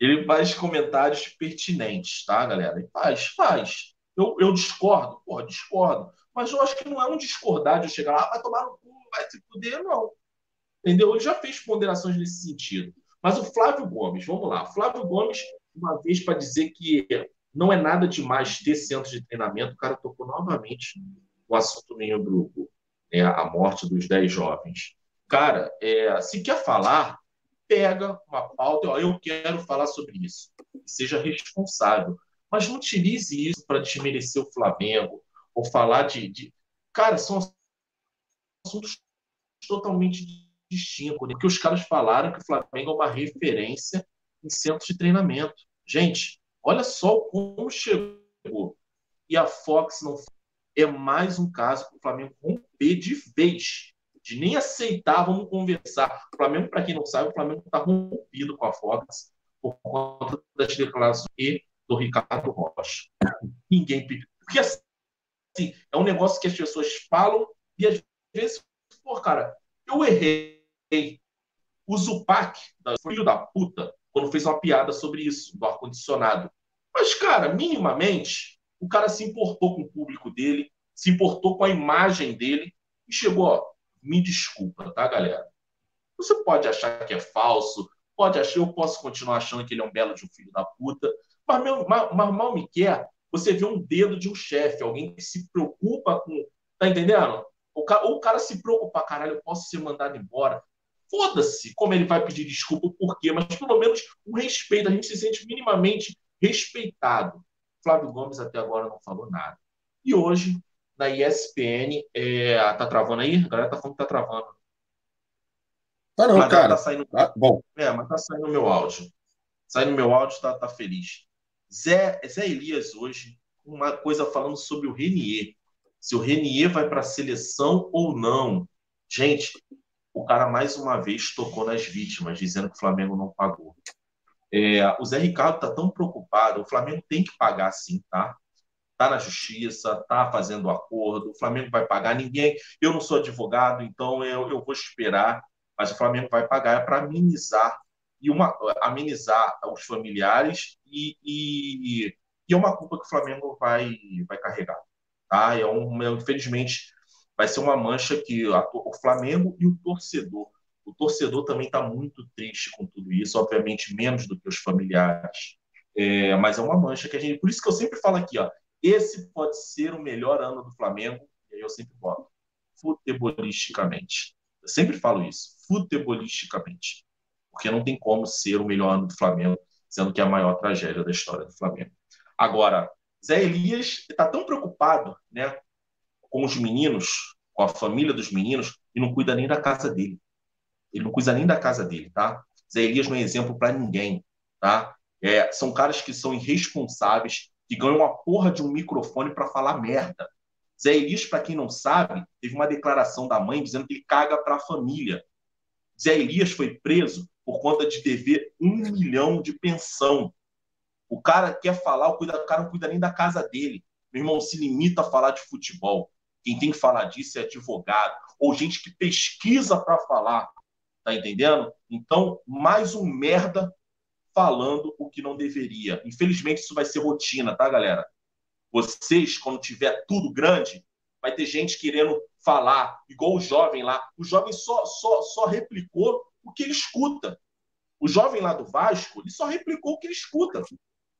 Ele faz comentários pertinentes, tá, galera? Ele faz, faz. Eu, eu discordo, pô, discordo. Mas eu acho que não é um discordar de eu chegar lá, vai tomar no cu, vai se fuder, não. Entendeu? Ele já fez ponderações nesse sentido. Mas o Flávio Gomes, vamos lá. Flávio Gomes, uma vez para dizer que não é nada demais ter centro de treinamento, o cara tocou novamente o assunto meio grupo, né, a morte dos 10 jovens. Cara, é, se quer falar, pega uma pauta, ó, eu quero falar sobre isso. Seja responsável. Mas não utilize isso para desmerecer o Flamengo ou falar de, de. Cara, são assuntos totalmente distintos. Né? Porque os caras falaram que o Flamengo é uma referência em centros de treinamento. Gente, olha só como chegou. E a Fox não é mais um caso para o Flamengo romper de vez de nem aceitar, vamos conversar. O Flamengo, para quem não sabe, o Flamengo está rompido com a Fox por conta das declarações do Ricardo Rocha. Ninguém pediu. Porque assim, é um negócio que as pessoas falam e às vezes, pô, cara, eu errei. O Zupac, filho da puta, quando fez uma piada sobre isso, do ar-condicionado. Mas, cara, minimamente, o cara se importou com o público dele, se importou com a imagem dele e chegou, ó, me desculpa, tá, galera? Você pode achar que é falso, pode achar, eu posso continuar achando que ele é um belo de um filho da puta, mas, meu, mas, mal me quer você vê um dedo de um chefe, alguém que se preocupa com. Tá entendendo? O cara, ou o cara se preocupa, caralho, eu posso ser mandado embora. Foda-se como ele vai pedir desculpa, por quê, mas pelo menos um respeito, a gente se sente minimamente respeitado. Flávio Gomes até agora não falou nada. E hoje, na ESPN. É... Tá travando aí? A galera tá falando que tá travando. Tá não, mas cara. Tá saindo... Ah, bom. É, mas tá saindo meu áudio. Saindo meu áudio, tá, tá feliz. Zé, Zé Elias hoje, uma coisa falando sobre o Renier. Se o Renier vai para a seleção ou não. Gente, o cara mais uma vez tocou nas vítimas, dizendo que o Flamengo não pagou. É, o Zé Ricardo tá tão preocupado, o Flamengo tem que pagar sim, tá? está na justiça, está fazendo acordo, o Flamengo vai pagar. Ninguém, eu não sou advogado, então eu, eu vou esperar, mas o Flamengo vai pagar é para amenizar e uma amenizar os familiares e, e, e, é uma culpa que o Flamengo vai vai carregar, tá? É um, infelizmente vai ser uma mancha que a, o Flamengo e o torcedor o torcedor também está muito triste com tudo isso, obviamente menos do que os familiares. É, mas é uma mancha que a gente. Por isso que eu sempre falo aqui, ó, esse pode ser o melhor ano do Flamengo, e aí eu sempre boto, futebolisticamente. Eu sempre falo isso, futebolisticamente. Porque não tem como ser o melhor ano do Flamengo, sendo que é a maior tragédia da história do Flamengo. Agora, Zé Elias está tão preocupado né, com os meninos, com a família dos meninos, e não cuida nem da casa dele. Ele não cuida nem da casa dele, tá? Zé Elias não é exemplo para ninguém, tá? É, são caras que são irresponsáveis, que ganhou uma porra de um microfone para falar merda. Zé Elias, para quem não sabe, teve uma declaração da mãe dizendo que ele caga para a família. Zé Elias foi preso por conta de dever um milhão de pensão. O cara quer falar, o cara não cuida nem da casa dele. Meu irmão, se limita a falar de futebol. Quem tem que falar disso é advogado ou gente que pesquisa para falar. Tá entendendo? Então, mais um merda falando o que não deveria. Infelizmente, isso vai ser rotina, tá, galera? Vocês, quando tiver tudo grande, vai ter gente querendo falar, igual o jovem lá. O jovem só, só, só replicou o que ele escuta. O jovem lá do Vasco, ele só replicou o que ele escuta.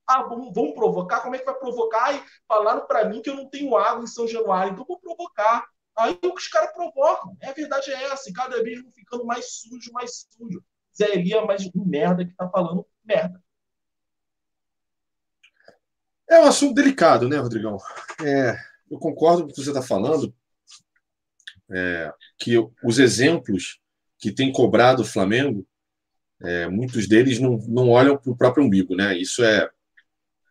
Ah, vamos provocar? Como é que vai provocar? Ai, falaram para mim que eu não tenho água em São Januário, então vou provocar. Aí os caras provocam. É, a verdade é essa. E cada vez vão ficando mais sujo, mais sujo. Zé Elia é mais um merda que tá falando merda. É um assunto delicado, né, Rodrigão? É, eu concordo com o que você está falando, é, que os exemplos que tem cobrado o Flamengo, é, muitos deles não, não olham para o próprio umbigo, né? Isso é,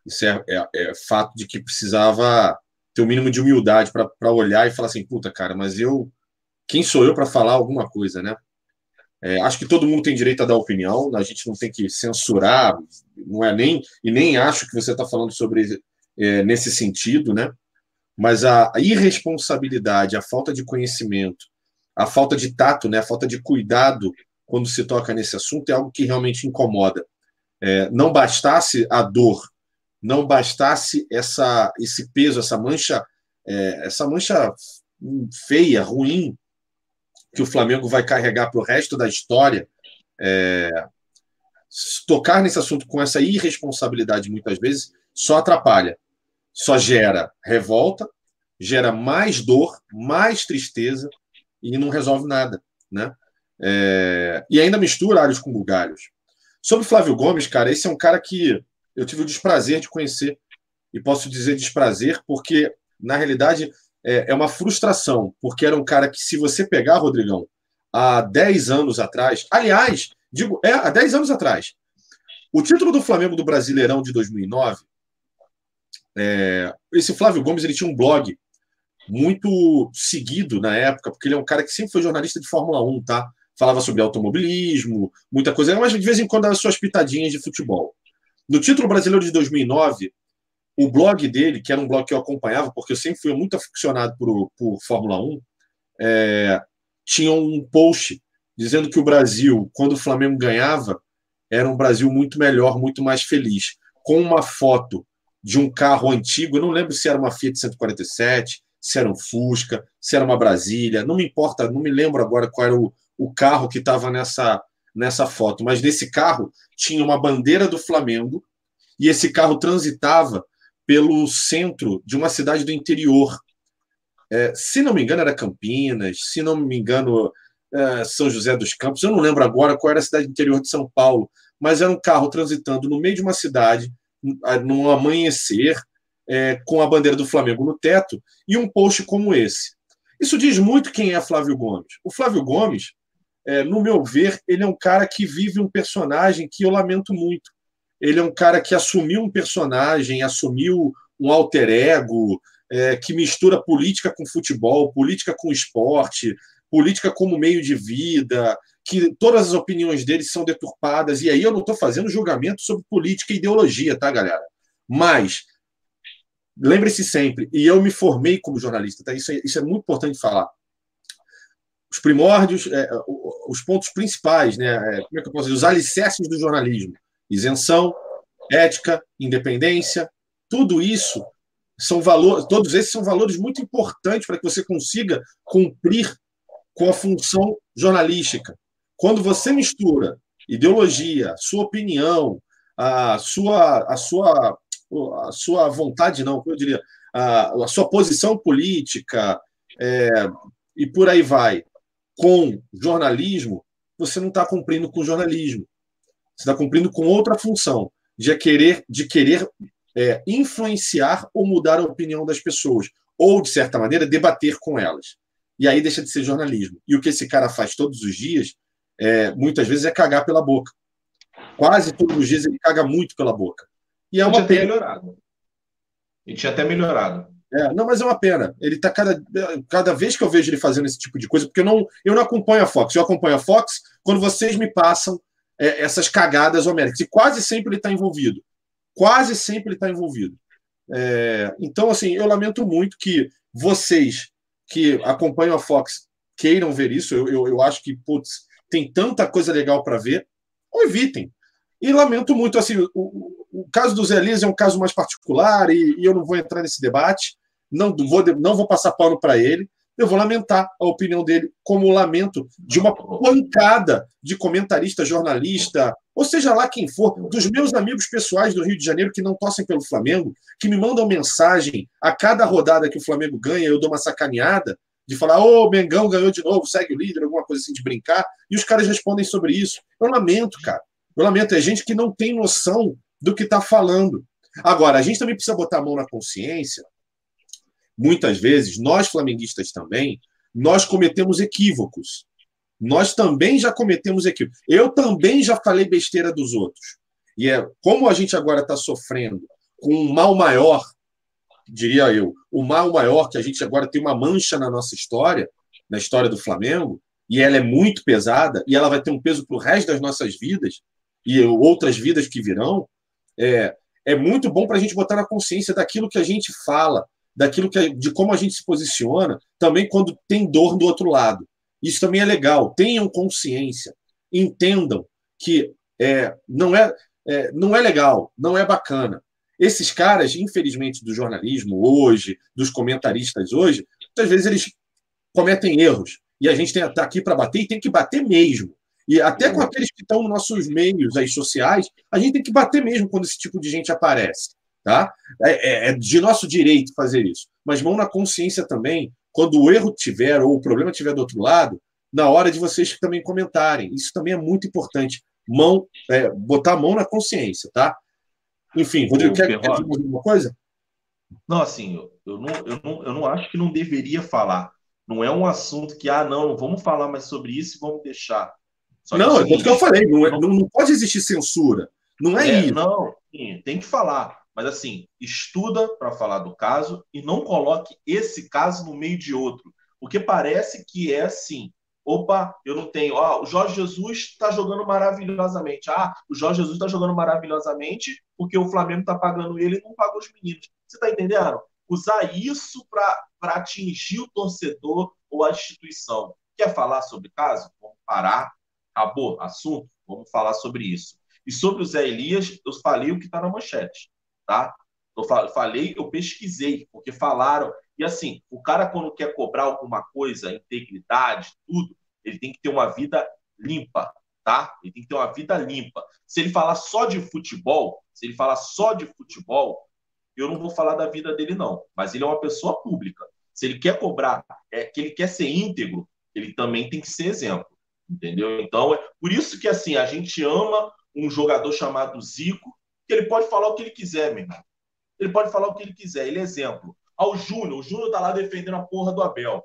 isso é, é, é fato de que precisava ter o um mínimo de humildade para olhar e falar assim, puta, cara, mas eu. Quem sou eu para falar alguma coisa, né? É, acho que todo mundo tem direito a dar opinião, a gente não tem que censurar, não é nem e nem acho que você está falando sobre é, nesse sentido, né? Mas a, a, irresponsabilidade, a falta de conhecimento, a falta de tato, né? A falta de cuidado quando se toca nesse assunto é algo que realmente incomoda. É, não bastasse a dor, não bastasse essa esse peso, essa mancha, é, essa mancha feia, ruim que o Flamengo vai carregar para o resto da história, é, tocar nesse assunto com essa irresponsabilidade muitas vezes só atrapalha, só gera revolta, gera mais dor, mais tristeza e não resolve nada, né? É, e ainda mistura alhos com bugalhos. Sobre Flávio Gomes, cara, esse é um cara que eu tive o desprazer de conhecer e posso dizer desprazer porque na realidade é, é uma frustração, porque era um cara que se você pegar, Rodrigão, há 10 anos atrás, aliás, digo, é, há 10 anos atrás, o título do Flamengo do Brasileirão de 2009, é, esse Flávio Gomes ele tinha um blog muito seguido na época, porque ele é um cara que sempre foi jornalista de Fórmula 1, tá? Falava sobre automobilismo, muita coisa, mas de vez em quando dava suas pitadinhas de futebol. No título brasileiro de 2009, o blog dele, que era um blog que eu acompanhava, porque eu sempre fui muito aficionado por, por Fórmula 1, é, tinha um post dizendo que o Brasil, quando o Flamengo ganhava, era um Brasil muito melhor, muito mais feliz, com uma foto de um carro antigo, eu não lembro se era uma Fiat 147, se era um Fusca, se era uma Brasília, não me importa, não me lembro agora qual era o, o carro que estava nessa, nessa foto, mas nesse carro tinha uma bandeira do Flamengo e esse carro transitava pelo centro de uma cidade do interior. É, se não me engano, era Campinas, se não me engano, é, São José dos Campos, eu não lembro agora qual era a cidade interior de São Paulo, mas era um carro transitando no meio de uma cidade, num amanhecer, é, com a bandeira do Flamengo no teto, e um post como esse. Isso diz muito quem é Flávio Gomes. O Flávio Gomes, é, no meu ver, ele é um cara que vive um personagem que eu lamento muito. Ele é um cara que assumiu um personagem, assumiu um alter ego, é, que mistura política com futebol, política com esporte, política como meio de vida, que todas as opiniões dele são deturpadas. E aí eu não estou fazendo julgamento sobre política e ideologia, tá, galera? Mas lembre-se sempre, e eu me formei como jornalista, tá? isso, é, isso é muito importante falar os primórdios, é, os pontos principais, né? É, como é que eu posso dizer? Os alicerces do jornalismo. Isenção, ética, independência, tudo isso são valores, todos esses são valores muito importantes para que você consiga cumprir com a função jornalística. Quando você mistura ideologia, sua opinião, a sua, a sua, a sua vontade, não, eu diria, a, a sua posição política, é, e por aí vai, com jornalismo, você não está cumprindo com jornalismo. Você está cumprindo com outra função, de querer, de querer é, influenciar ou mudar a opinião das pessoas, ou, de certa maneira, debater com elas. E aí deixa de ser jornalismo. E o que esse cara faz todos os dias, é, muitas vezes, é cagar pela boca. Quase todos os dias ele caga muito pela boca. E é uma pena. melhorado. E tinha até melhorado. É, não, mas é uma pena. Ele tá cada, cada vez que eu vejo ele fazendo esse tipo de coisa, porque eu não, eu não acompanho a Fox. Eu acompanho a Fox quando vocês me passam é, essas cagadas homéricas. E quase sempre ele está envolvido. Quase sempre ele está envolvido. É, então, assim, eu lamento muito que vocês que acompanham a Fox queiram ver isso. Eu, eu, eu acho que, putz, tem tanta coisa legal para ver. Ou evitem. E lamento muito, assim, o, o, caso do Zé Liz é um caso mais particular e, e eu não vou entrar nesse debate não vou, não vou passar pano para ele, eu vou lamentar a opinião dele, como lamento de uma pancada de comentarista, jornalista, ou seja lá quem for, dos meus amigos pessoais do Rio de Janeiro que não torcem pelo Flamengo, que me mandam mensagem a cada rodada que o Flamengo ganha, eu dou uma sacaneada, de falar, ô, oh, Mengão ganhou de novo, segue o líder, alguma coisa assim de brincar, e os caras respondem sobre isso. Eu lamento, cara. Eu lamento, é gente que não tem noção do que está falando. Agora, a gente também precisa botar a mão na consciência muitas vezes, nós flamenguistas também, nós cometemos equívocos. Nós também já cometemos equívocos. Eu também já falei besteira dos outros. E é como a gente agora está sofrendo com um mal maior, diria eu, o mal maior que a gente agora tem uma mancha na nossa história, na história do Flamengo, e ela é muito pesada, e ela vai ter um peso para o resto das nossas vidas, e outras vidas que virão, é, é muito bom para a gente botar na consciência daquilo que a gente fala, daquilo que de como a gente se posiciona, também quando tem dor do outro lado. Isso também é legal. Tenham consciência, entendam que é, não é, é não é legal, não é bacana. Esses caras, infelizmente, do jornalismo hoje, dos comentaristas hoje, muitas vezes eles cometem erros. E a gente está aqui para bater e tem que bater mesmo. E até com aqueles que estão nos nossos meios aí, sociais, a gente tem que bater mesmo quando esse tipo de gente aparece. Tá? É, é, é de nosso direito fazer isso. Mas mão na consciência também, quando o erro tiver ou o problema tiver do outro lado, na hora de vocês também comentarem. Isso também é muito importante. Mão, é, botar a mão na consciência, tá? Enfim, Rodrigo, quer, quer dizer alguma coisa? Não, assim, eu não, eu, não, eu não acho que não deveria falar. Não é um assunto que, ah, não, vamos falar mais sobre isso e vamos deixar. Só não, é o que eu falei, não, é, não, não, pode existir censura. Não é, é isso. Não, sim, tem que falar. Mas assim, estuda para falar do caso e não coloque esse caso no meio de outro. Porque parece que é assim. Opa, eu não tenho. Ah, o Jorge Jesus está jogando maravilhosamente. Ah, o Jorge Jesus está jogando maravilhosamente porque o Flamengo está pagando ele e não pagou os meninos. Você está entendendo? Usar isso para atingir o torcedor ou a instituição. Quer falar sobre caso? Vamos parar. Acabou assunto? Vamos falar sobre isso. E sobre o Zé Elias, eu falei o que está na manchete tá? Eu falei, eu pesquisei, porque falaram. E assim, o cara, quando quer cobrar alguma coisa, integridade, tudo, ele tem que ter uma vida limpa, tá? Ele tem que ter uma vida limpa. Se ele falar só de futebol, se ele falar só de futebol, eu não vou falar da vida dele, não. Mas ele é uma pessoa pública. Se ele quer cobrar, é que ele quer ser íntegro, ele também tem que ser exemplo. Entendeu? Então, é por isso que assim, a gente ama um jogador chamado Zico, que ele pode falar o que ele quiser, meu irmão. Ele pode falar o que ele quiser. Ele é exemplo. Ao Júnior, o Júnior tá lá defendendo a porra do Abel,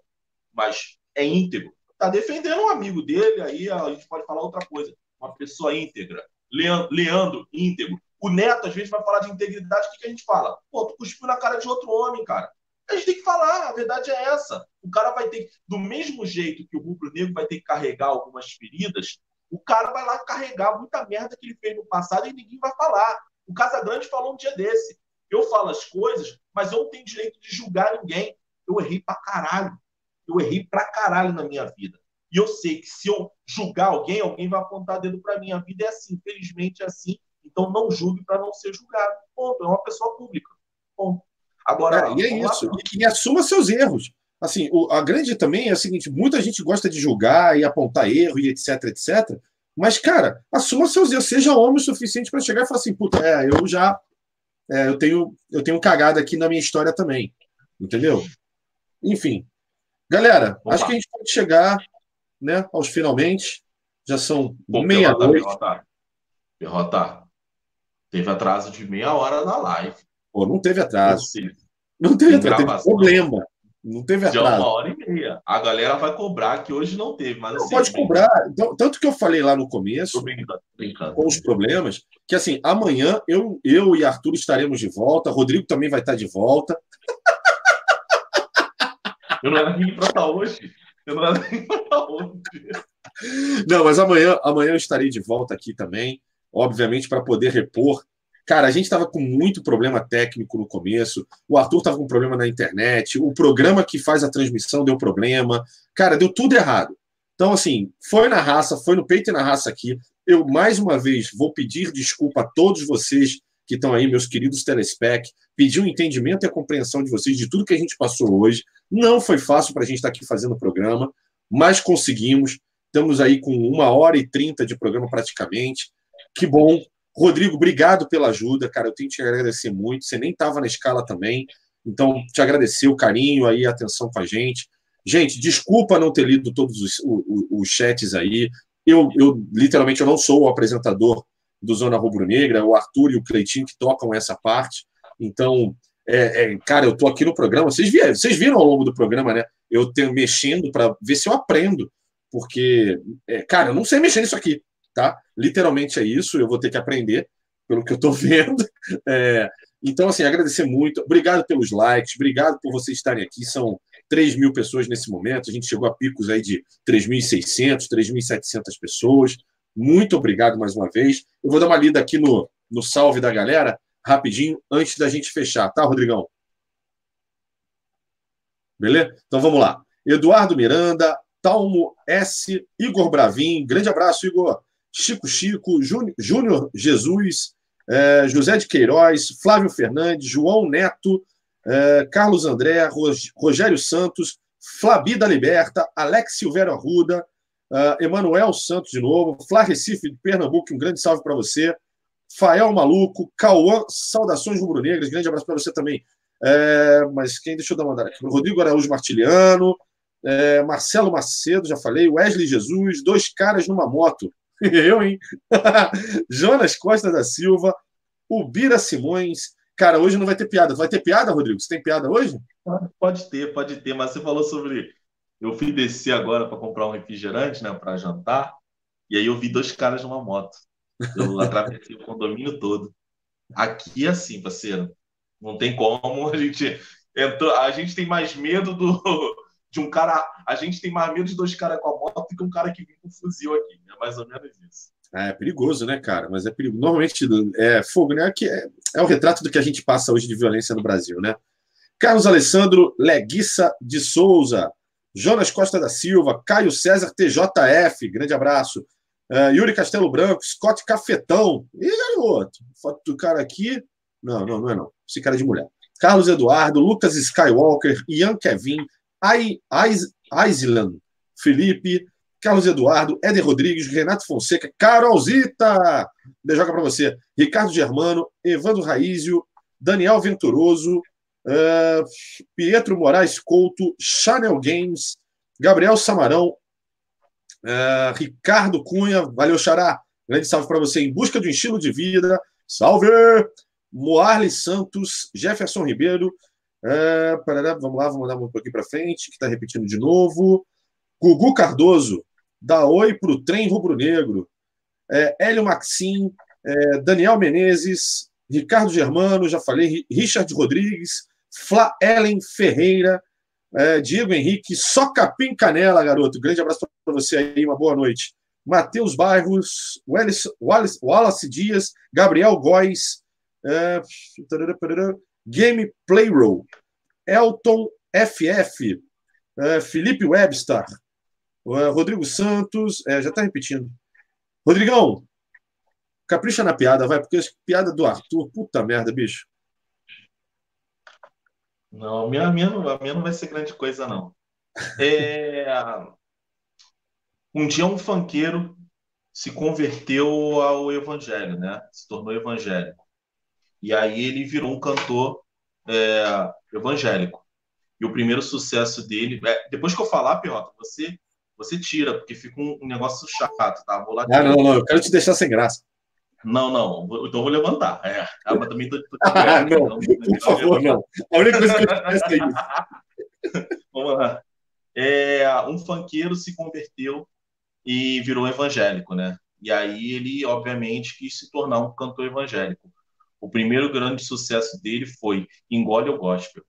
mas é íntegro. Tá defendendo um amigo dele, aí a gente pode falar outra coisa. Uma pessoa íntegra. Leandro, íntegro. O Neto, às vezes, vai falar de integridade, o que, que a gente fala? Pô, tu cuspiu na cara de outro homem, cara. A gente tem que falar, a verdade é essa. O cara vai ter, do mesmo jeito que o rubro negro vai ter que carregar algumas feridas, o cara vai lá carregar muita merda que ele fez no passado e ninguém vai falar. O Casagrande falou um dia desse. Eu falo as coisas, mas eu não tenho direito de julgar ninguém. Eu errei pra caralho. Eu errei pra caralho na minha vida. E eu sei que se eu julgar alguém, alguém vai apontar dedo pra minha vida. É assim, infelizmente é assim. Então não julgue para não ser julgado. Ponto. É uma pessoa pública. Ponto. Agora. É, e é isso. E, e, assuma seus erros. Assim, o, a grande também é o seguinte: muita gente gosta de julgar e apontar erro e etc, etc. Mas, cara, assuma seus erros, seja homem o suficiente para chegar e falar assim, puta, é, eu já é, eu tenho eu tenho cagada aqui na minha história também. Entendeu? Enfim. Galera, Opa. acho que a gente pode chegar né, aos finalmente. Já são meia-noite. Derrotar. Teve atraso de meia hora na live. Pô, não teve atraso. Não teve atraso, teve problema. Não teve atraso. Já uma hora e meia. A galera vai cobrar, que hoje não teve. Mas, não assim, pode cobrar. Então, tanto que eu falei lá no começo, brincando, brincando. com os problemas, que assim, amanhã eu, eu e Arthur estaremos de volta, Rodrigo também vai estar de volta. <laughs> Eu não era nem para estar hoje. Eu não era nem para estar hoje. Não, mas amanhã, amanhã eu estarei de volta aqui também, obviamente, para poder repor Cara, a gente estava com muito problema técnico no começo, o Arthur estava com problema na internet, o programa que faz a transmissão deu problema. Cara, deu tudo errado. Então, assim, foi na raça, foi no peito e na raça aqui. Eu, mais uma vez, vou pedir desculpa a todos vocês que estão aí, meus queridos telespec, pedir o um entendimento e a compreensão de vocês de tudo que a gente passou hoje. Não foi fácil para a gente estar aqui fazendo o programa, mas conseguimos. Estamos aí com uma hora e trinta de programa praticamente. Que bom, Rodrigo, obrigado pela ajuda, cara. Eu tenho que te agradecer muito. Você nem estava na escala também. Então, te agradecer o carinho aí, a atenção com a gente. Gente, desculpa não ter lido todos os, os, os chats aí. Eu, eu, literalmente, eu não sou o apresentador do Zona Rubro Negra, o Arthur e o Cleitinho que tocam essa parte. Então, é, é, cara, eu tô aqui no programa. Vocês viram, vocês viram ao longo do programa, né? Eu tenho mexendo para ver se eu aprendo, porque, é, cara, eu não sei mexer nisso aqui tá? Literalmente é isso, eu vou ter que aprender, pelo que eu estou <laughs> vendo. É, então, assim, agradecer muito. Obrigado pelos likes, obrigado por vocês estarem aqui. São 3 mil pessoas nesse momento. A gente chegou a picos aí de 3.600, 3.700 pessoas. Muito obrigado mais uma vez. Eu vou dar uma lida aqui no, no salve da galera, rapidinho, antes da gente fechar, tá, Rodrigão? Beleza? Então vamos lá. Eduardo Miranda, Talmo S, Igor Bravin. Grande abraço, Igor. Chico Chico, Júnior Jesus, é, José de Queiroz, Flávio Fernandes, João Neto, é, Carlos André, Rogério Santos, Flabi da Liberta, Alex Silveira Arruda, uh, Emanuel Santos de novo, Flá Recife de Pernambuco, um grande salve para você. Fael Maluco, Cauã, saudações rubro-negras, grande abraço para você também. Mas quem deixou dar uma aqui? Rodrigo Araújo Martiliano, Marcelo Macedo, já falei, Wesley Jesus, dois caras numa moto. <laughs> Eu, hein? <laughs> Jonas Costa da Silva, o Bira Simões. Cara, hoje não vai ter piada. Vai ter piada, Rodrigo? Você tem piada hoje? Pode ter, pode ter. Mas você falou sobre. Eu fui descer agora para comprar um refrigerante, né, para jantar. E aí eu vi dois caras numa moto. Eu <laughs> atravessei o condomínio todo. Aqui é assim, parceiro. Não tem como a gente entrou, a gente tem mais medo do de um cara, a gente tem mais medo de dois caras com a moto que um cara que vem com fuzil aqui. É mais ou menos isso. É, é perigoso, né, cara? Mas é perigoso. Normalmente é fogo, né? Que é, é o retrato do que a gente passa hoje de violência no Brasil, né? Carlos Alessandro Leguiça de Souza, Jonas Costa da Silva, Caio César TJF, grande abraço. Uh, Yuri Castelo Branco, Scott Cafetão. E garoto, foto do cara aqui. Não, não, não é não. Esse cara é de mulher. Carlos Eduardo, Lucas Skywalker, Ian Kevin, Aislan, Felipe, Carlos Eduardo, Éder Rodrigues, Renato Fonseca, Carolzita, beijoca para você, Ricardo Germano, Evandro Raízio, Daniel Venturoso, uh, Pietro Moraes Couto, Chanel Games, Gabriel Samarão, uh, Ricardo Cunha, valeu, Xará, grande salve para você, em busca de um estilo de vida, salve! Moarle Santos, Jefferson Ribeiro, é, parará, vamos lá, vamos mandar um pouquinho para frente, que está repetindo de novo. Gugu Cardoso, dá oi para o trem rubro-negro. É, Hélio Maxim, é, Daniel Menezes, Ricardo Germano, já falei, Richard Rodrigues, Fla Ellen Ferreira, é, Diego Henrique, só capim canela, garoto. Grande abraço para você aí, uma boa noite. Matheus Bairros, Wallace, Wallace, Wallace Dias, Gabriel Góes, é, Game Playroll, Elton FF, é, Felipe Webster, é, Rodrigo Santos, é, já está repetindo. Rodrigão, capricha na piada, vai, porque piada do Arthur, puta merda, bicho. Não, a minha, minha, a minha não vai ser grande coisa, não. É... Um dia um fanqueiro se converteu ao evangelho, né? Se tornou evangélico. E aí ele virou um cantor é, evangélico. E o primeiro sucesso dele. É, depois que eu falar, Piota, você, você tira, porque fica um, um negócio chato, tá? Vou lá ah, não, não, eu quero te deixar sem graça. Não, não, então eu vou levantar. É, ah, mas também tô, tô <laughs> ah, não, então, por favor, não. A única coisa que eu peço é isso. <laughs> Vamos lá. É, um funkeiro se converteu e virou evangélico, né? E aí ele, obviamente, quis se tornar um cantor evangélico. O primeiro grande sucesso dele foi Engole o Gospel.